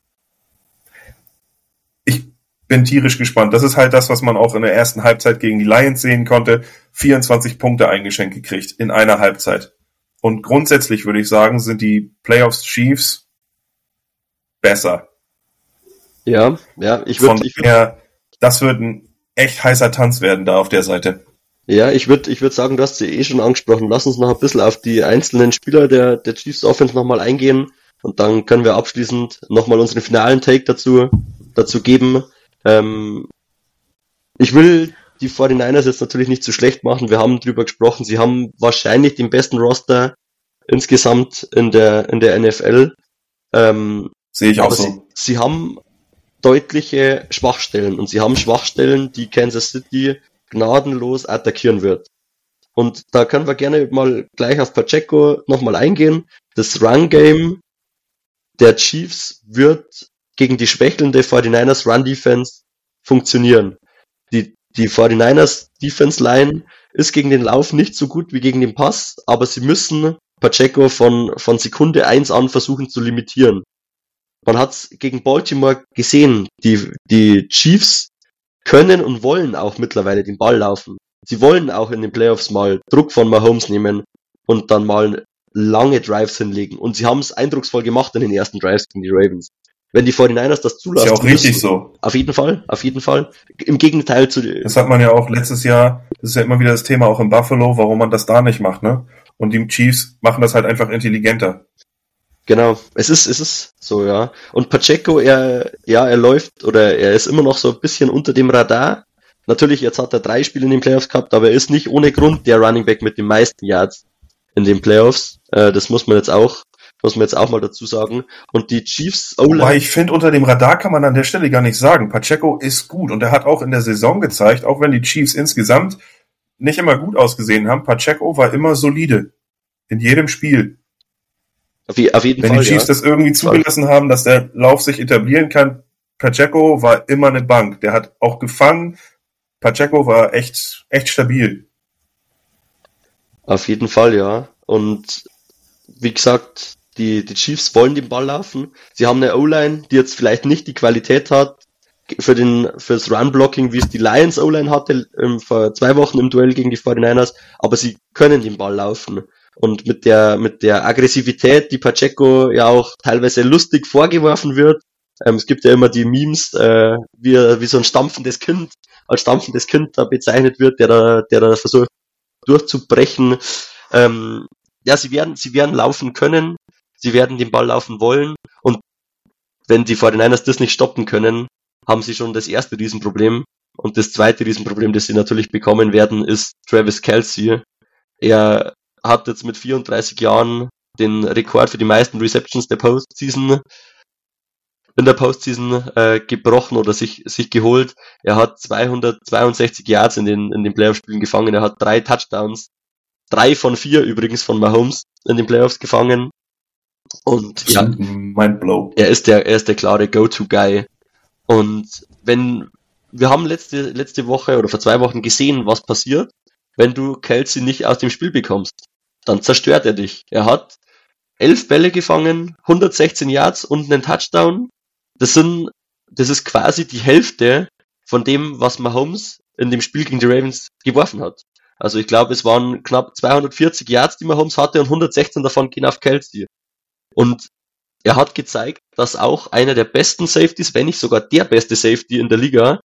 Ich bin tierisch gespannt. Das ist halt das, was man auch in der ersten Halbzeit gegen die Lions sehen konnte. 24 Punkte eingeschenkt gekriegt in einer Halbzeit. Und grundsätzlich würde ich sagen, sind die Playoffs Chiefs besser. Ja, ja, ich würde. Ich würd, das wird ein echt heißer Tanz werden da auf der Seite. Ja, ich würde ich würd sagen, du hast sie eh schon angesprochen. Lass uns noch ein bisschen auf die einzelnen Spieler der, der Chiefs Offense nochmal eingehen und dann können wir abschließend nochmal unseren finalen Take dazu, dazu geben. Ähm, ich will die 49ers jetzt natürlich nicht zu so schlecht machen. Wir haben drüber gesprochen. Sie haben wahrscheinlich den besten Roster insgesamt in der, in der NFL. Ähm, Sehe ich auch so. Sie, sie haben deutliche Schwachstellen und sie haben Schwachstellen, die Kansas City gnadenlos attackieren wird. Und da können wir gerne mal gleich auf Pacheco nochmal eingehen. Das Run-Game der Chiefs wird gegen die schwächelnde 49ers Run-Defense funktionieren. Die die 49ers Defense Line ist gegen den Lauf nicht so gut wie gegen den Pass, aber sie müssen Pacheco von, von Sekunde eins an versuchen zu limitieren. Man hat's gegen Baltimore gesehen. Die, die Chiefs können und wollen auch mittlerweile den Ball laufen. Sie wollen auch in den Playoffs mal Druck von Mahomes nehmen und dann mal lange Drives hinlegen. Und sie haben es eindrucksvoll gemacht in den ersten Drives gegen die Ravens wenn die 49ers das zulassen. Ist ja auch richtig müssen. so. Auf jeden Fall, auf jeden Fall. Im Gegenteil zu. Das hat man ja auch letztes Jahr, das ist ja immer wieder das Thema auch in Buffalo, warum man das da nicht macht, ne? Und die Chiefs machen das halt einfach intelligenter. Genau, es ist, es ist so, ja. Und Pacheco, er, ja, er läuft oder er ist immer noch so ein bisschen unter dem Radar. Natürlich, jetzt hat er drei Spiele in den Playoffs gehabt, aber er ist nicht ohne Grund der Running Back mit den meisten Yards in den Playoffs. Äh, das muss man jetzt auch muss man jetzt auch mal dazu sagen. Und die Chiefs o Wobei ich finde, unter dem Radar kann man an der Stelle gar nicht sagen. Pacheco ist gut und er hat auch in der Saison gezeigt, auch wenn die Chiefs insgesamt nicht immer gut ausgesehen haben, Pacheco war immer solide. In jedem Spiel. Auf, auf jeden wenn Fall. Die Chiefs ja. das irgendwie zugelassen haben, dass der Lauf sich etablieren kann, Pacheco war immer eine Bank. Der hat auch gefangen. Pacheco war echt, echt stabil. Auf jeden Fall, ja. Und wie gesagt, die, die Chiefs wollen den Ball laufen. Sie haben eine O-Line, die jetzt vielleicht nicht die Qualität hat für den fürs Run-Blocking, wie es die Lions O-Line hatte ähm, vor zwei Wochen im Duell gegen die 49ers, aber sie können den Ball laufen. Und mit der, mit der Aggressivität, die Pacheco ja auch teilweise lustig vorgeworfen wird, ähm, es gibt ja immer die Memes, äh, wie, wie so ein stampfendes Kind, als stampfendes Kind da bezeichnet wird, der da, der da versucht durchzubrechen. Ähm, ja, sie werden, sie werden laufen können, sie werden den Ball laufen wollen und wenn die 49ers das nicht stoppen können, haben sie schon das erste Riesenproblem. Und das zweite Riesenproblem, das sie natürlich bekommen werden, ist Travis Kelsey. Er hat jetzt mit 34 Jahren den Rekord für die meisten Receptions der Postseason in der Postseason äh, gebrochen oder sich, sich geholt. Er hat 262 Yards in den, in den Playoff-Spielen gefangen. Er hat drei Touchdowns. Drei von vier übrigens von Mahomes in den Playoffs gefangen. Und ja, Mindblow. er ist der, er ist der klare Go-To-Guy. Und wenn, wir haben letzte, letzte Woche oder vor zwei Wochen gesehen, was passiert, wenn du Kelsey nicht aus dem Spiel bekommst. Dann zerstört er dich. Er hat elf Bälle gefangen, 116 Yards und einen Touchdown das sind, das ist quasi die Hälfte von dem, was Mahomes in dem Spiel gegen die Ravens geworfen hat. Also ich glaube, es waren knapp 240 Yards, die Mahomes hatte und 116 davon gehen auf Kelsey. Und er hat gezeigt, dass auch einer der besten Safeties, wenn nicht sogar der beste Safety in der Liga,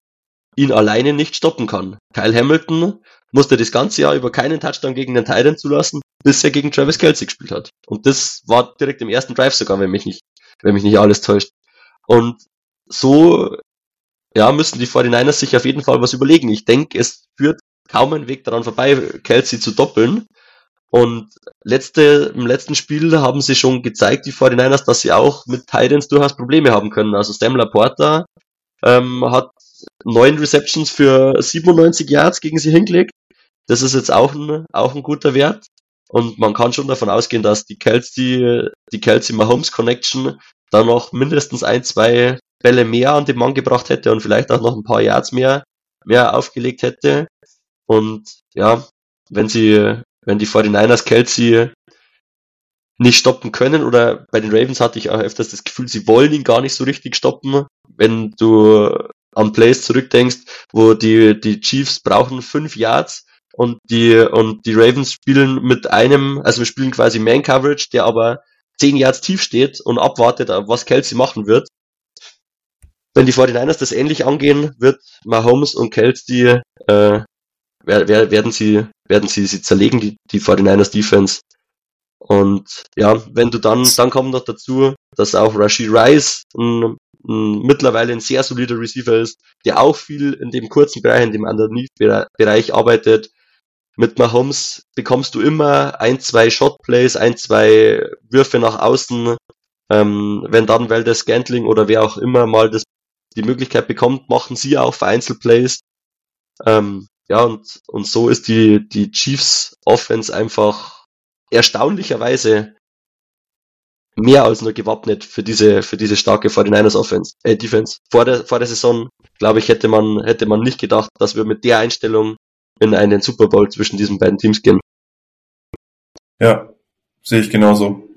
ihn alleine nicht stoppen kann. Kyle Hamilton musste das ganze Jahr über keinen Touchdown gegen den Titan zulassen, bis er gegen Travis Kelsey gespielt hat. Und das war direkt im ersten Drive sogar, wenn mich nicht, wenn mich nicht alles täuscht. Und so ja, müssen die 49ers sich auf jeden Fall was überlegen. Ich denke, es führt kaum ein Weg daran vorbei, Kelsey zu doppeln. Und letzte, im letzten Spiel haben sie schon gezeigt, die 49ers, dass sie auch mit Titans durchaus Probleme haben können. Also Stem Laporta ähm, hat neun Receptions für 97 Yards gegen sie hingelegt. Das ist jetzt auch ein, auch ein guter Wert. Und man kann schon davon ausgehen, dass die Kelsey, die Kelsey Mahomes Connection dann noch mindestens ein, zwei Bälle mehr an den Mann gebracht hätte und vielleicht auch noch ein paar Yards mehr, mehr aufgelegt hätte. Und ja, wenn sie, wenn die 49ers Kelsey nicht stoppen können oder bei den Ravens hatte ich auch öfters das Gefühl, sie wollen ihn gar nicht so richtig stoppen. Wenn du an Plays zurückdenkst, wo die, die Chiefs brauchen fünf Yards und die, und die Ravens spielen mit einem, also wir spielen quasi Man Coverage, der aber zehn Yards tief steht und abwartet, was Kelsey machen wird. Wenn die 49ers das ähnlich angehen, wird Mahomes und Kelsey, äh, werden sie, werden sie sie zerlegen, die, die 49ers Defense. Und ja, wenn du dann, dann kommt noch dazu, dass auch Rashid Rice ein, ein, mittlerweile ein sehr solider Receiver ist, der auch viel in dem kurzen Bereich, in dem Underneath-Bereich arbeitet, mit Mahomes bekommst du immer ein, zwei Shotplays, ein, zwei Würfe nach außen. Ähm, wenn dann Valdez Scantling oder wer auch immer mal das, die Möglichkeit bekommt, machen sie auch vereinzelt Plays. Ähm, ja, und, und so ist die, die Chiefs Offense einfach erstaunlicherweise mehr als nur gewappnet für diese, für diese starke 49ers Offense, äh, Defense. Vor der, vor der Saison, glaube ich, hätte man, hätte man nicht gedacht, dass wir mit der Einstellung in einen Super Bowl zwischen diesen beiden Teams gehen. Ja, sehe ich genauso.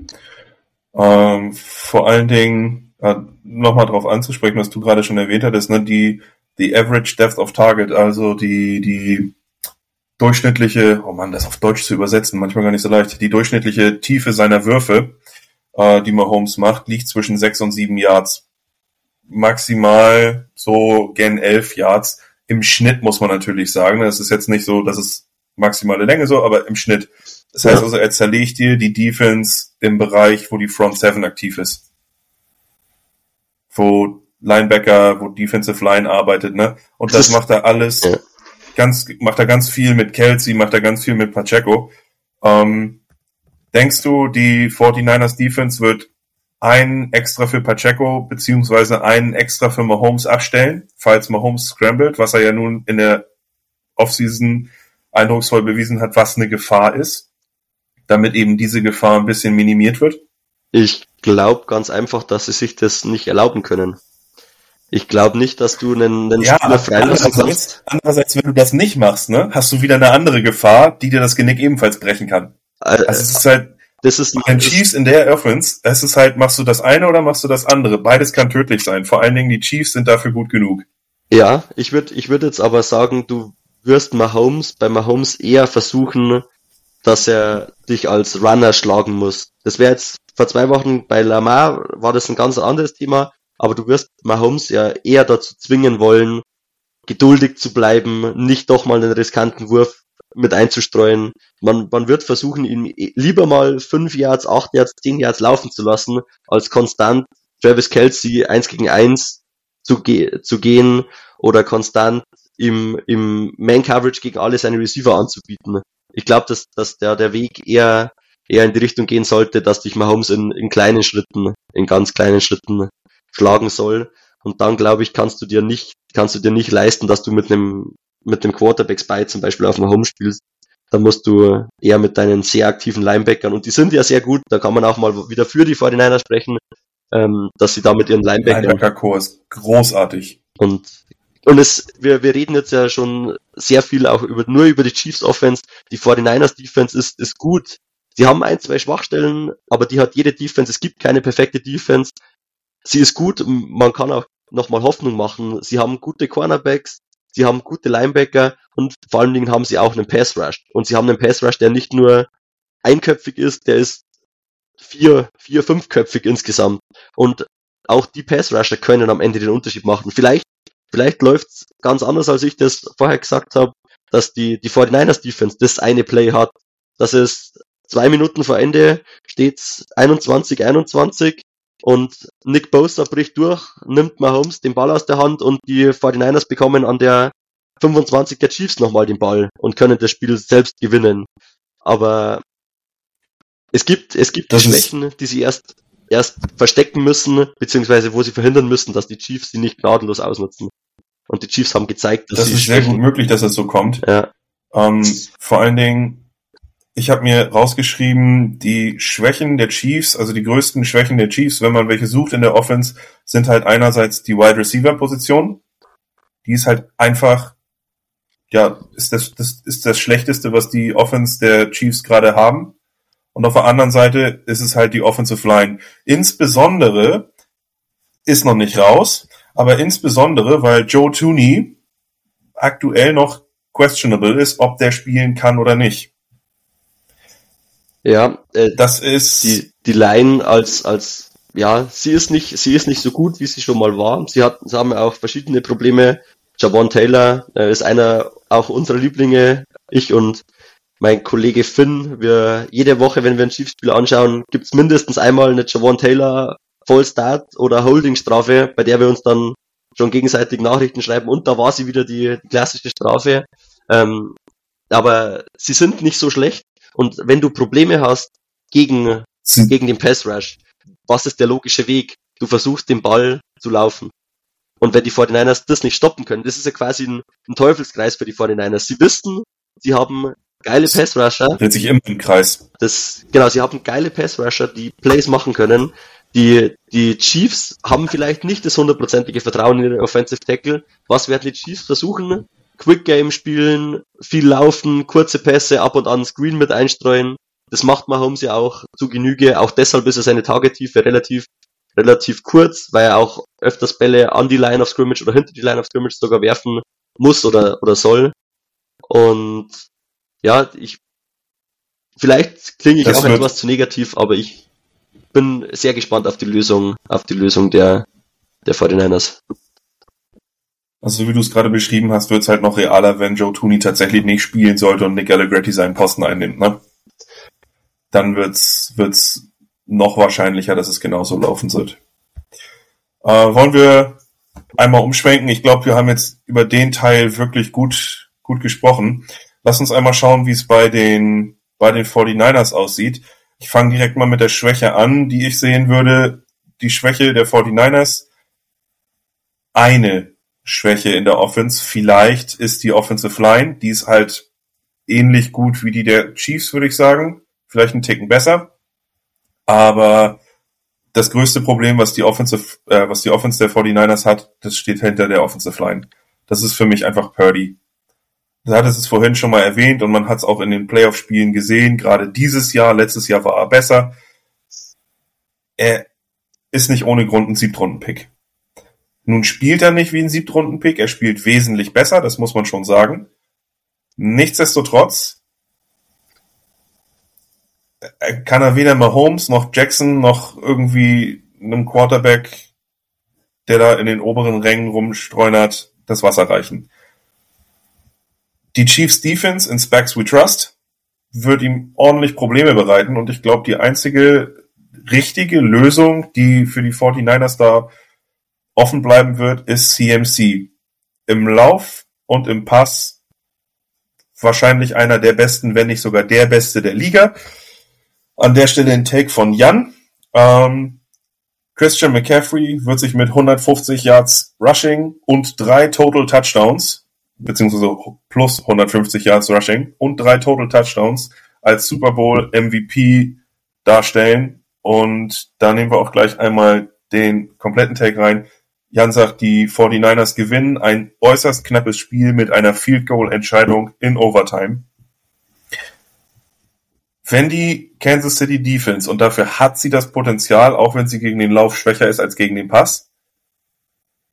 Ähm, vor allen Dingen äh, nochmal darauf anzusprechen, was du gerade schon erwähnt hattest, ne, die, die Average Depth of Target, also die, die durchschnittliche, oh man, das auf Deutsch zu übersetzen, manchmal gar nicht so leicht, die durchschnittliche Tiefe seiner Würfe, äh, die Mahomes macht, liegt zwischen sechs und sieben Yards. Maximal so gen elf Yards im Schnitt muss man natürlich sagen. Es ist jetzt nicht so, dass es maximale Länge so, aber im Schnitt. Das heißt also, er zerlegt dir die Defense im Bereich, wo die Front Seven aktiv ist. Wo Linebacker, wo Defensive Line arbeitet, ne? Und das, macht er alles ja. ganz, macht er ganz viel mit Kelsey, macht er ganz viel mit Pacheco. Ähm, denkst du, die 49ers Defense wird einen extra für Pacheco beziehungsweise einen extra für Mahomes abstellen, falls Mahomes scrambled, was er ja nun in der Offseason eindrucksvoll bewiesen hat, was eine Gefahr ist, damit eben diese Gefahr ein bisschen minimiert wird? Ich glaube ganz einfach, dass sie sich das nicht erlauben können. Ich glaube nicht, dass du einen, einen ja, Spieler freilassen kannst. Andererseits, wenn du das nicht machst, ne, hast du wieder eine andere Gefahr, die dir das Genick ebenfalls brechen kann. Also es ist halt, das ist ein Chiefs in der Offense, es ist halt, machst du das eine oder machst du das andere? Beides kann tödlich sein. Vor allen Dingen die Chiefs sind dafür gut genug. Ja, ich würde ich würde jetzt aber sagen, du wirst Mahomes bei Mahomes eher versuchen, dass er dich als Runner schlagen muss. Das wäre jetzt vor zwei Wochen bei Lamar war das ein ganz anderes Thema, aber du wirst Mahomes ja eher dazu zwingen wollen, geduldig zu bleiben, nicht doch mal einen riskanten Wurf mit einzustreuen. Man, man wird versuchen, ihn lieber mal fünf Yards, acht Yards, zehn Yards laufen zu lassen, als konstant Travis Kelsey eins gegen eins zu, ge zu gehen oder konstant im, im Man Coverage gegen alle seine Receiver anzubieten. Ich glaube, dass, dass der, der Weg eher, eher in die Richtung gehen sollte, dass dich Mahomes in, in kleinen Schritten, in ganz kleinen Schritten schlagen soll. Und dann, glaube ich, kannst du dir nicht, kannst du dir nicht leisten, dass du mit einem, mit dem Quarterback Spy zum Beispiel auf Mahomes spielst. Da musst du eher mit deinen sehr aktiven Linebackern, und die sind ja sehr gut, da kann man auch mal wieder für die 49 sprechen, ähm, dass sie da mit ihren Linebackern. Linebacker-Core ist großartig. Und und es, wir, wir reden jetzt ja schon sehr viel auch über, nur über die Chiefs Offense. Die 49ers Defense ist, ist gut. Sie haben ein, zwei Schwachstellen, aber die hat jede Defense. Es gibt keine perfekte Defense. Sie ist gut. Man kann auch nochmal Hoffnung machen. Sie haben gute Cornerbacks. Sie haben gute Linebacker und vor allen Dingen haben sie auch einen Pass Rush. Und sie haben einen Pass Rush, der nicht nur einköpfig ist, der ist vier, vier, fünfköpfig insgesamt. Und auch die Pass Rusher können am Ende den Unterschied machen. Vielleicht Vielleicht läuft's ganz anders, als ich das vorher gesagt habe, dass die, die 49ers Defense das eine Play hat. dass es zwei Minuten vor Ende steht's 21, 21 und Nick Bosa bricht durch, nimmt Mahomes den Ball aus der Hand und die 49ers bekommen an der 25 der Chiefs nochmal den Ball und können das Spiel selbst gewinnen. Aber es gibt, es gibt das Schwächen, die sie erst, erst verstecken müssen, beziehungsweise wo sie verhindern müssen, dass die Chiefs sie nicht gnadenlos ausnutzen. Und die Chiefs haben gezeigt, dass das sie ist sehr gut möglich, dass es so kommt. Ja. Ähm, vor allen Dingen, ich habe mir rausgeschrieben, die Schwächen der Chiefs, also die größten Schwächen der Chiefs, wenn man welche sucht in der Offense, sind halt einerseits die Wide Receiver Position. Die ist halt einfach, ja, ist das, das ist das Schlechteste, was die Offense der Chiefs gerade haben. Und auf der anderen Seite ist es halt die Offensive Line. Insbesondere ist noch nicht raus, aber insbesondere, weil Joe Tooney aktuell noch questionable ist, ob der spielen kann oder nicht. Ja, äh, das ist die die Line als als ja, sie ist nicht sie ist nicht so gut, wie sie schon mal war. Sie hat sie haben auch verschiedene Probleme. Javon Taylor äh, ist einer auch unserer Lieblinge. Ich und mein Kollege Finn, wir jede Woche, wenn wir ein Schiefspiel anschauen, gibt's mindestens einmal eine Javon Taylor Full Start oder Holding-Strafe, bei der wir uns dann schon gegenseitig Nachrichten schreiben und da war sie wieder die, die klassische Strafe. Ähm, aber sie sind nicht so schlecht und wenn du Probleme hast gegen, gegen den Pass Rush, was ist der logische Weg? Du versuchst den Ball zu laufen. Und wenn die 49ers das nicht stoppen können, das ist ja quasi ein, ein Teufelskreis für die 49ers. Sie wissen, sie haben geile Pass Rusher. Dreht sich immer im Kreis. Das, genau, sie haben geile Pass Rusher, die Plays machen können, die, die Chiefs haben vielleicht nicht das hundertprozentige Vertrauen in ihre Offensive Tackle. Was werden die Chiefs versuchen? Quick Game spielen, viel laufen, kurze Pässe, ab und an Screen mit einstreuen. Das macht Mahomes ja auch zu Genüge. Auch deshalb ist er seine Targettiefe relativ, relativ kurz, weil er auch öfters Bälle an die Line of Scrimmage oder hinter die Line of Scrimmage sogar werfen muss oder, oder soll. Und ja, ich, vielleicht klinge ich das auch etwas zu negativ, aber ich bin sehr gespannt auf die Lösung, auf die Lösung der, der 49ers. Also wie du es gerade beschrieben hast, wird es halt noch realer, wenn Joe Tooney tatsächlich nicht spielen sollte und Nick Allegretti seinen Posten einnimmt, ne? Dann wird's, wird's noch wahrscheinlicher, dass es genauso laufen wird. Äh, wollen wir einmal umschwenken? Ich glaube, wir haben jetzt über den Teil wirklich gut, gut gesprochen. Lass uns einmal schauen, wie es bei den, bei den 49ers aussieht. Ich fange direkt mal mit der Schwäche an, die ich sehen würde. Die Schwäche der 49ers. Eine Schwäche in der Offense vielleicht ist die Offensive Line. Die ist halt ähnlich gut wie die der Chiefs, würde ich sagen. Vielleicht einen Ticken besser. Aber das größte Problem, was die Offensive, äh, was die Offense der 49ers hat, das steht hinter der Offensive Line. Das ist für mich einfach Purdy. Du hattest es vorhin schon mal erwähnt und man hat es auch in den Playoff-Spielen gesehen. Gerade dieses Jahr, letztes Jahr war er besser. Er ist nicht ohne Grund ein Siebtrunden-Pick. Nun spielt er nicht wie ein Siebtrunden-Pick, er spielt wesentlich besser, das muss man schon sagen. Nichtsdestotrotz kann er weder Mahomes noch Jackson noch irgendwie einem Quarterback, der da in den oberen Rängen rumstreunert, das Wasser reichen. Die Chiefs Defense in Specs We Trust wird ihm ordentlich Probleme bereiten. Und ich glaube, die einzige richtige Lösung, die für die 49ers da offen bleiben wird, ist CMC. Im Lauf und im Pass wahrscheinlich einer der besten, wenn nicht sogar der beste der Liga. An der Stelle ein Take von Jan. Ähm, Christian McCaffrey wird sich mit 150 Yards Rushing und drei Total Touchdowns, beziehungsweise plus 150 Yards Rushing und drei Total Touchdowns als Super Bowl MVP darstellen. Und da nehmen wir auch gleich einmal den kompletten Take rein. Jan sagt, die 49ers gewinnen ein äußerst knappes Spiel mit einer Field Goal Entscheidung in Overtime. Wenn die Kansas City Defense, und dafür hat sie das Potenzial, auch wenn sie gegen den Lauf schwächer ist als gegen den Pass,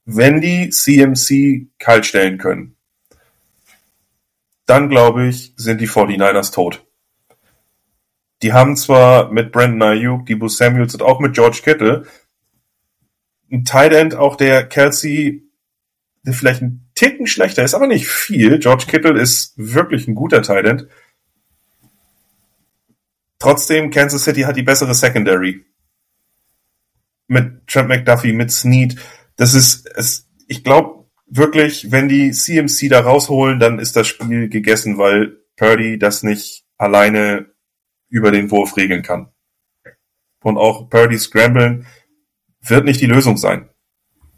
wenn die CMC kalt stellen können, dann glaube ich, sind die 49ers tot. Die haben zwar mit Brandon Ayuk, Debo Samuels und auch mit George Kittle ein Tight End, auch der Kelsey, der vielleicht ein Ticken schlechter ist, aber nicht viel. George Kittle ist wirklich ein guter Tight End. Trotzdem, Kansas City hat die bessere Secondary. Mit Trent McDuffie, mit Snead. Das ist, es, ich glaube wirklich, wenn die CMC da rausholen, dann ist das Spiel gegessen, weil Purdy das nicht alleine über den Wurf regeln kann. Und auch Purdy scramblen wird nicht die Lösung sein.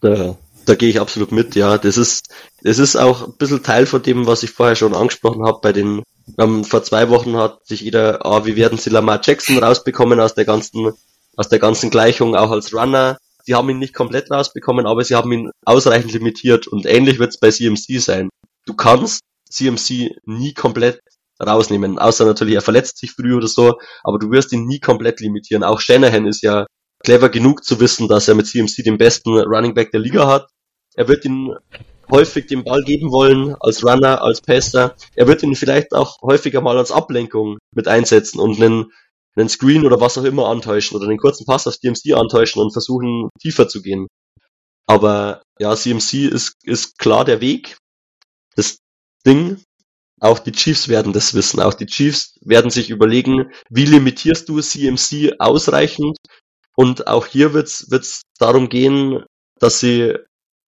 Da, da gehe ich absolut mit, ja. Das ist, das ist auch ein bisschen Teil von dem, was ich vorher schon angesprochen habe bei den ähm, vor zwei Wochen hat sich jeder, ah, wie werden sie Lamar Jackson rausbekommen aus der ganzen, aus der ganzen Gleichung, auch als Runner. Sie haben ihn nicht komplett rausbekommen, aber sie haben ihn ausreichend limitiert und ähnlich wird es bei CMC sein. Du kannst CMC nie komplett rausnehmen, außer natürlich er verletzt sich früh oder so, aber du wirst ihn nie komplett limitieren. Auch Shanahan ist ja clever genug zu wissen, dass er mit CMC den besten Running Back der Liga hat. Er wird ihn häufig den Ball geben wollen, als Runner, als Passer. Er wird ihn vielleicht auch häufiger mal als Ablenkung mit einsetzen und einen, einen Screen oder was auch immer antäuschen oder einen kurzen Pass auf CMC antäuschen und versuchen, tiefer zu gehen. Aber ja, CMC ist, ist klar der Weg. Das Ding, auch die Chiefs werden das wissen. Auch die Chiefs werden sich überlegen, wie limitierst du CMC ausreichend? Und auch hier wird es darum gehen, dass sie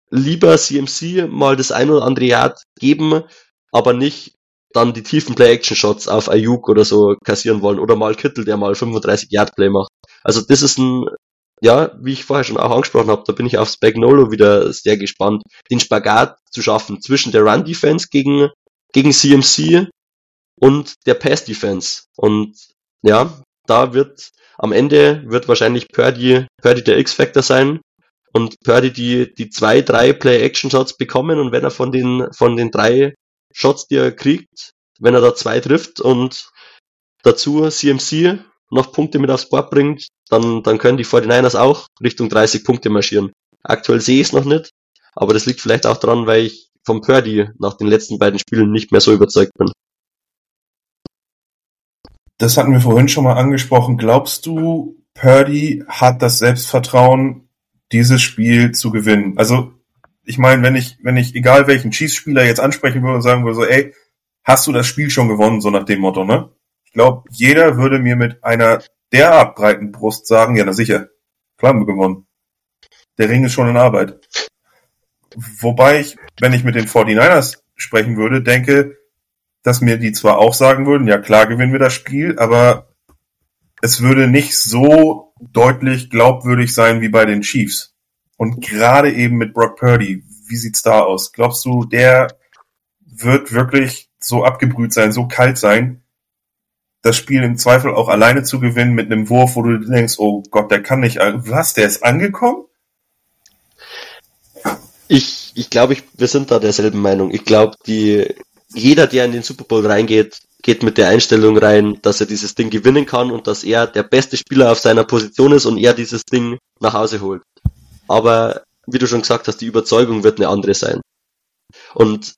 lieber CMC mal das ein oder andere Yard geben, aber nicht dann die tiefen Play-Action-Shots auf Ayuk oder so kassieren wollen oder mal Kittel, der mal 35 Yard Play macht. Also das ist ein, ja, wie ich vorher schon auch angesprochen habe, da bin ich auf Spagnolo wieder sehr gespannt, den Spagat zu schaffen zwischen der Run-Defense gegen, gegen CMC und der Pass-Defense. Und ja, da wird am Ende wird wahrscheinlich Purdy, Purdy der X-Factor sein, und Purdy die, die zwei, drei Play-Action-Shots bekommen und wenn er von den, von den drei Shots, die er kriegt, wenn er da zwei trifft und dazu CMC noch Punkte mit aufs Board bringt, dann, dann können die 49ers auch Richtung 30 Punkte marschieren. Aktuell sehe ich es noch nicht, aber das liegt vielleicht auch daran, weil ich vom Purdy nach den letzten beiden Spielen nicht mehr so überzeugt bin. Das hatten wir vorhin schon mal angesprochen. Glaubst du, Purdy hat das Selbstvertrauen, dieses Spiel zu gewinnen. Also, ich meine, wenn ich, wenn ich, egal welchen Chiefs-Spieler jetzt ansprechen würde und sagen würde, so, ey, hast du das Spiel schon gewonnen, so nach dem Motto, ne? Ich glaube, jeder würde mir mit einer derart breiten Brust sagen, ja, na sicher, klar gewonnen. Der Ring ist schon in Arbeit. Wobei ich, wenn ich mit den 49ers sprechen würde, denke, dass mir die zwar auch sagen würden, ja klar gewinnen wir das Spiel, aber es würde nicht so deutlich glaubwürdig sein wie bei den Chiefs. Und gerade eben mit Brock Purdy, wie sieht's da aus? Glaubst du, der wird wirklich so abgebrüht sein, so kalt sein, das Spiel im Zweifel auch alleine zu gewinnen mit einem Wurf, wo du denkst, oh Gott, der kann nicht, was, der ist angekommen? Ich, ich glaube, ich, wir sind da derselben Meinung. Ich glaube, die, jeder, der in den Super Bowl reingeht, geht mit der Einstellung rein, dass er dieses Ding gewinnen kann und dass er der beste Spieler auf seiner Position ist und er dieses Ding nach Hause holt. Aber wie du schon gesagt hast, die Überzeugung wird eine andere sein. Und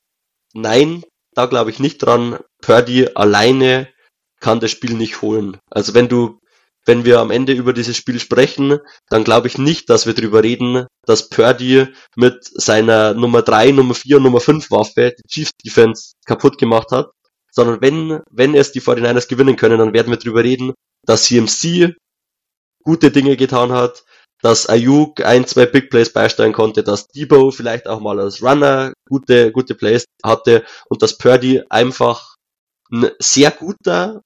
nein, da glaube ich nicht dran. Purdy alleine kann das Spiel nicht holen. Also wenn du wenn wir am Ende über dieses Spiel sprechen, dann glaube ich nicht, dass wir darüber reden, dass Purdy mit seiner Nummer 3, Nummer 4, Nummer 5 Waffe die Chiefs Defense kaputt gemacht hat, sondern wenn, wenn es die 49ers gewinnen können, dann werden wir darüber reden, dass CMC gute Dinge getan hat, dass Ayuk ein, zwei Big Plays beisteuern konnte, dass Debo vielleicht auch mal als Runner gute, gute Plays hatte und dass Purdy einfach ein sehr guter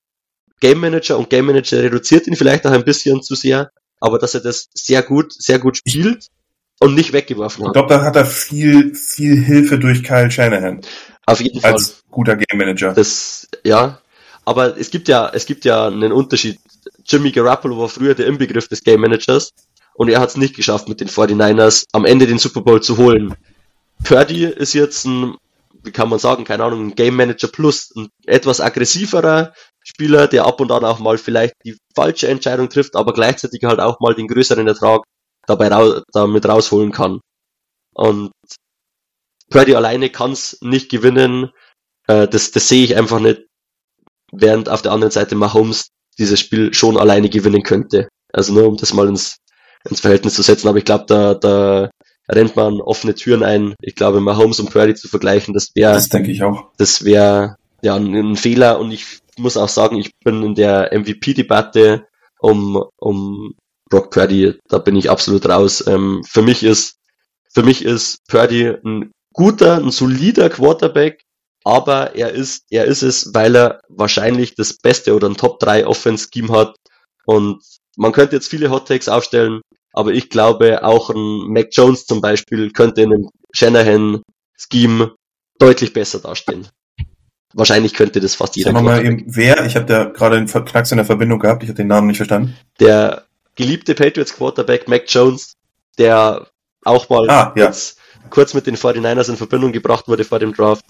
Game Manager und Game Manager reduziert ihn vielleicht auch ein bisschen zu sehr, aber dass er das sehr gut, sehr gut spielt und nicht weggeworfen hat. Ich glaube, da hat er viel, viel Hilfe durch Kyle Shanahan. Auf jeden Fall. Als guter Game Manager. Das, ja. Aber es gibt ja, es gibt ja einen Unterschied. Jimmy Garoppolo war früher der Inbegriff des Game Managers und er hat es nicht geschafft, mit den 49ers am Ende den Super Bowl zu holen. Purdy ist jetzt ein, wie kann man sagen, keine Ahnung, ein Game Manager Plus, ein etwas aggressiverer, Spieler, der ab und an auch mal vielleicht die falsche Entscheidung trifft, aber gleichzeitig halt auch mal den größeren Ertrag dabei raus, damit rausholen kann. Und Purdy alleine kann es nicht gewinnen. Äh, das, das sehe ich einfach nicht, während auf der anderen Seite Mahomes dieses Spiel schon alleine gewinnen könnte. Also nur um das mal ins, ins Verhältnis zu setzen. Aber ich glaube, da, da rennt man offene Türen ein. Ich glaube, Mahomes und Purdy zu vergleichen, das wäre, das denke ich auch. Das wäre ja ein, ein Fehler. Und ich muss auch sagen, ich bin in der MVP-Debatte um, um Brock Purdy, da bin ich absolut raus. Ähm, für mich ist, für mich ist Purdy ein guter, ein solider Quarterback, aber er ist, er ist es, weil er wahrscheinlich das beste oder ein Top 3 Offense Scheme hat und man könnte jetzt viele Hot Takes aufstellen, aber ich glaube auch ein Mac Jones zum Beispiel könnte in einem Shanahan Scheme deutlich besser dastehen. Wahrscheinlich könnte das fast jeder. Sag mal eben, wer? Ich habe da gerade einen Knacks in der Verbindung gehabt. Ich habe den Namen nicht verstanden. Der geliebte Patriots Quarterback Mac Jones, der auch mal ah, ja. kurz mit den 49ers in Verbindung gebracht wurde vor dem Draft.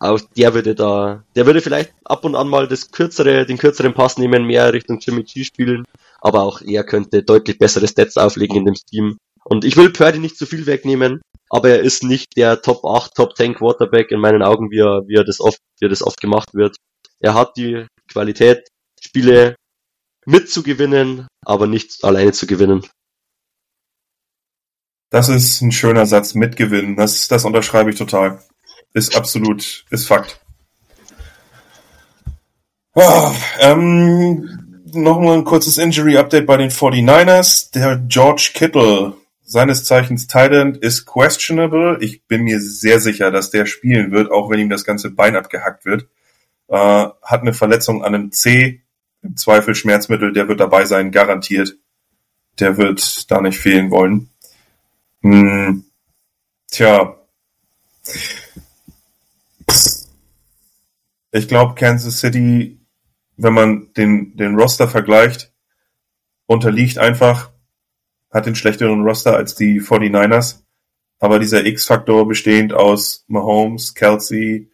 Auch der würde da, der würde vielleicht ab und an mal das kürzere, den kürzeren Pass nehmen, mehr Richtung Jimmy G spielen, aber auch er könnte deutlich bessere Stats auflegen in dem Team. Und ich will Purdy nicht zu viel wegnehmen, aber er ist nicht der Top 8, Top 10 Quarterback in meinen Augen, wie er, wie er das oft, wie er das oft gemacht wird. Er hat die Qualität, Spiele mitzugewinnen, aber nicht alleine zu gewinnen. Das ist ein schöner Satz, mitgewinnen. Das, das unterschreibe ich total. Ist absolut, ist Fakt. Oh, ähm, Nochmal ein kurzes Injury-Update bei den 49ers. Der George Kittle seines Zeichens Thailand ist questionable. Ich bin mir sehr sicher, dass der spielen wird, auch wenn ihm das ganze Bein abgehackt wird. Äh, hat eine Verletzung an einem C, im Zweifel Schmerzmittel, der wird dabei sein, garantiert. Der wird da nicht fehlen wollen. Hm, tja. Ich glaube, Kansas City, wenn man den, den Roster vergleicht, unterliegt einfach hat den schlechteren Roster als die 49ers. Aber dieser X-Faktor bestehend aus Mahomes, Kelsey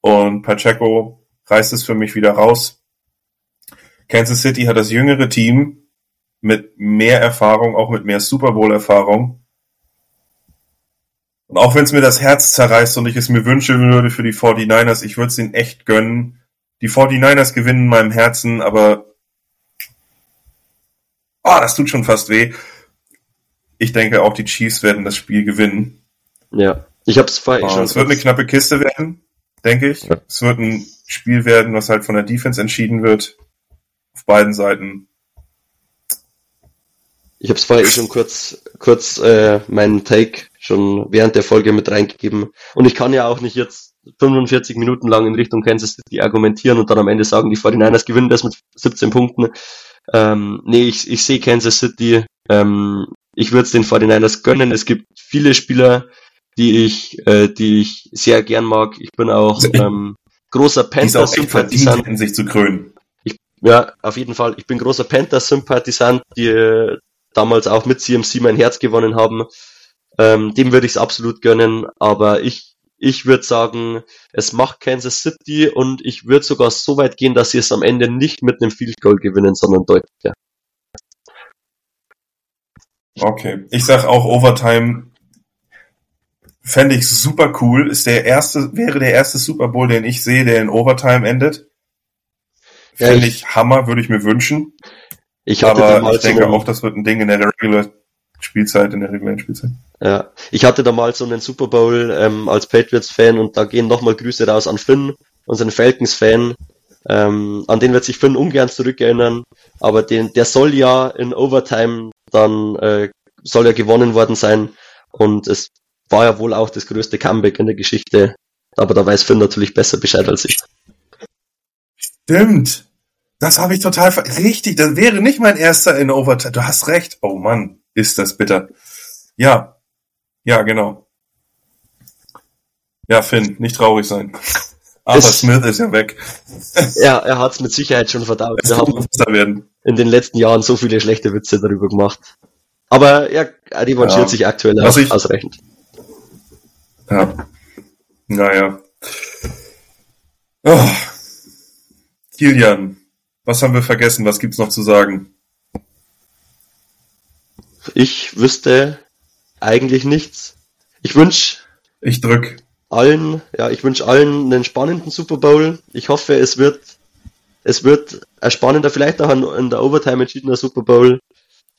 und Pacheco reißt es für mich wieder raus. Kansas City hat das jüngere Team mit mehr Erfahrung, auch mit mehr Super Bowl Erfahrung. Und auch wenn es mir das Herz zerreißt und ich es mir wünschen würde für die 49ers, ich würde es ihnen echt gönnen. Die 49ers gewinnen in meinem Herzen, aber oh, das tut schon fast weh ich denke auch die Chiefs werden das Spiel gewinnen. Ja, ich habe es vorher oh, schon. Es wird eine knappe Kiste werden, denke ich. Ja. Es wird ein Spiel werden, was halt von der Defense entschieden wird. Auf beiden Seiten. Ich habe es vorher eh schon kurz, kurz äh, meinen Take schon während der Folge mit reingegeben. Und ich kann ja auch nicht jetzt 45 Minuten lang in Richtung Kansas City argumentieren und dann am Ende sagen, die 49ers gewinnen das mit 17 Punkten. Ähm, nee, ich, ich sehe Kansas City ähm, ich würde es den 49ers gönnen. Es gibt viele Spieler, die ich, äh, die ich sehr gern mag. Ich bin auch ähm, großer Panther-Sympathisant. in sich zu krönen. Ich, ja, auf jeden Fall. Ich bin großer Panther-Sympathisant, die äh, damals auch mit CMC mein Herz gewonnen haben. Ähm, dem würde ich es absolut gönnen, aber ich ich würde sagen, es macht Kansas City und ich würde sogar so weit gehen, dass sie es am Ende nicht mit einem Field Goal gewinnen, sondern deutlicher. Okay, ich sag auch Overtime fände ich super cool. Ist der erste, wäre der erste Super Bowl, den ich sehe, der in Overtime endet. Fände ich, ich Hammer, würde ich mir wünschen. Ich hatte Aber ich denke so auch, das wird ein Ding in der Regular Spielzeit, in der regulären Spielzeit. Ja, ich hatte da mal so einen Super Bowl ähm, als Patriots-Fan und da gehen nochmal Grüße raus an Finn, unseren Falcons-Fan. Ähm, an den wird sich Finn ungern zurückerinnern, aber den, der soll ja in Overtime dann äh, soll ja gewonnen worden sein und es war ja wohl auch das größte Comeback in der Geschichte. Aber da weiß Finn natürlich besser Bescheid als ich. Stimmt. Das habe ich total ver richtig. Das wäre nicht mein erster in Overtime. Du hast recht. Oh Mann, ist das bitter. Ja, ja, genau. Ja, Finn, nicht traurig sein. Aber Smith ist ja weg. Ja, er hat es mit Sicherheit schon verdaut. Wir haben werden. in den letzten Jahren so viele schlechte Witze darüber gemacht. Aber er revanchiert ja. sich aktuell auch ich, ausreichend. Ja. Naja. Oh. Kilian, was haben wir vergessen? Was gibt's noch zu sagen? Ich wüsste eigentlich nichts. Ich wünsch. Ich drück. Allen, ja, ich wünsche allen einen spannenden Super Bowl. Ich hoffe, es wird, es wird ein spannender, vielleicht auch in der Overtime entschiedener Super Bowl.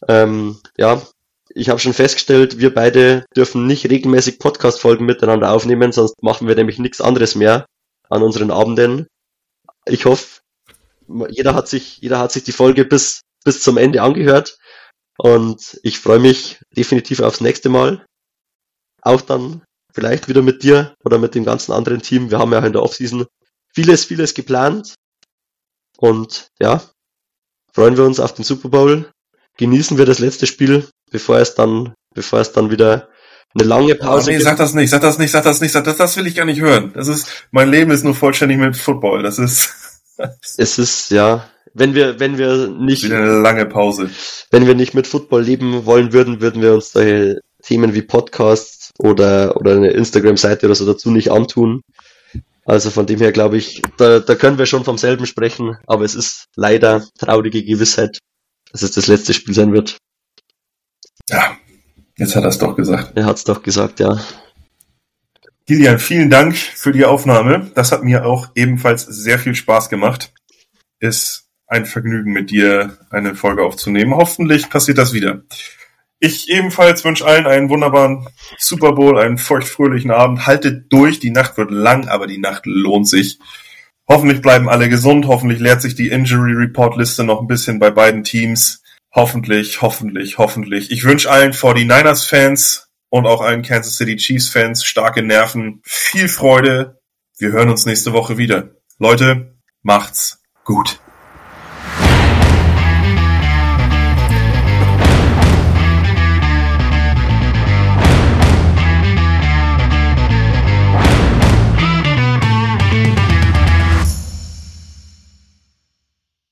Ähm, ja, ich habe schon festgestellt, wir beide dürfen nicht regelmäßig Podcast-Folgen miteinander aufnehmen, sonst machen wir nämlich nichts anderes mehr an unseren Abenden. Ich hoffe, jeder hat sich, jeder hat sich die Folge bis, bis zum Ende angehört. Und ich freue mich definitiv aufs nächste Mal. Auch dann vielleicht wieder mit dir oder mit dem ganzen anderen Team. Wir haben ja in der Offseason vieles, vieles geplant. Und ja, freuen wir uns auf den Super Bowl. Genießen wir das letzte Spiel, bevor es dann, bevor es dann wieder eine lange Pause. Oh, nee, sag das nicht, sag das nicht, sag das nicht, sag das, das will ich gar nicht hören. Das ist, mein Leben ist nur vollständig mit Football. Das ist. es ist, ja, wenn wir, wenn wir nicht. Wieder eine lange Pause. Wenn wir nicht mit Football leben wollen würden, würden wir uns solche Themen wie Podcasts oder, oder eine Instagram-Seite oder so dazu nicht antun. Also von dem her glaube ich, da, da können wir schon vom selben sprechen, aber es ist leider traurige Gewissheit, dass es das letzte Spiel sein wird. Ja, jetzt hat er es doch gesagt. Er hat es doch gesagt, ja. Gillian, vielen Dank für die Aufnahme. Das hat mir auch ebenfalls sehr viel Spaß gemacht. Ist ein Vergnügen mit dir eine Folge aufzunehmen. Hoffentlich passiert das wieder. Ich ebenfalls wünsche allen einen wunderbaren Super Bowl, einen feuchtfröhlichen Abend. Haltet durch, die Nacht wird lang, aber die Nacht lohnt sich. Hoffentlich bleiben alle gesund, hoffentlich leert sich die Injury Report Liste noch ein bisschen bei beiden Teams. Hoffentlich, hoffentlich, hoffentlich. Ich wünsche allen 49ers Fans und auch allen Kansas City Chiefs Fans starke Nerven, viel Freude. Wir hören uns nächste Woche wieder. Leute, macht's gut.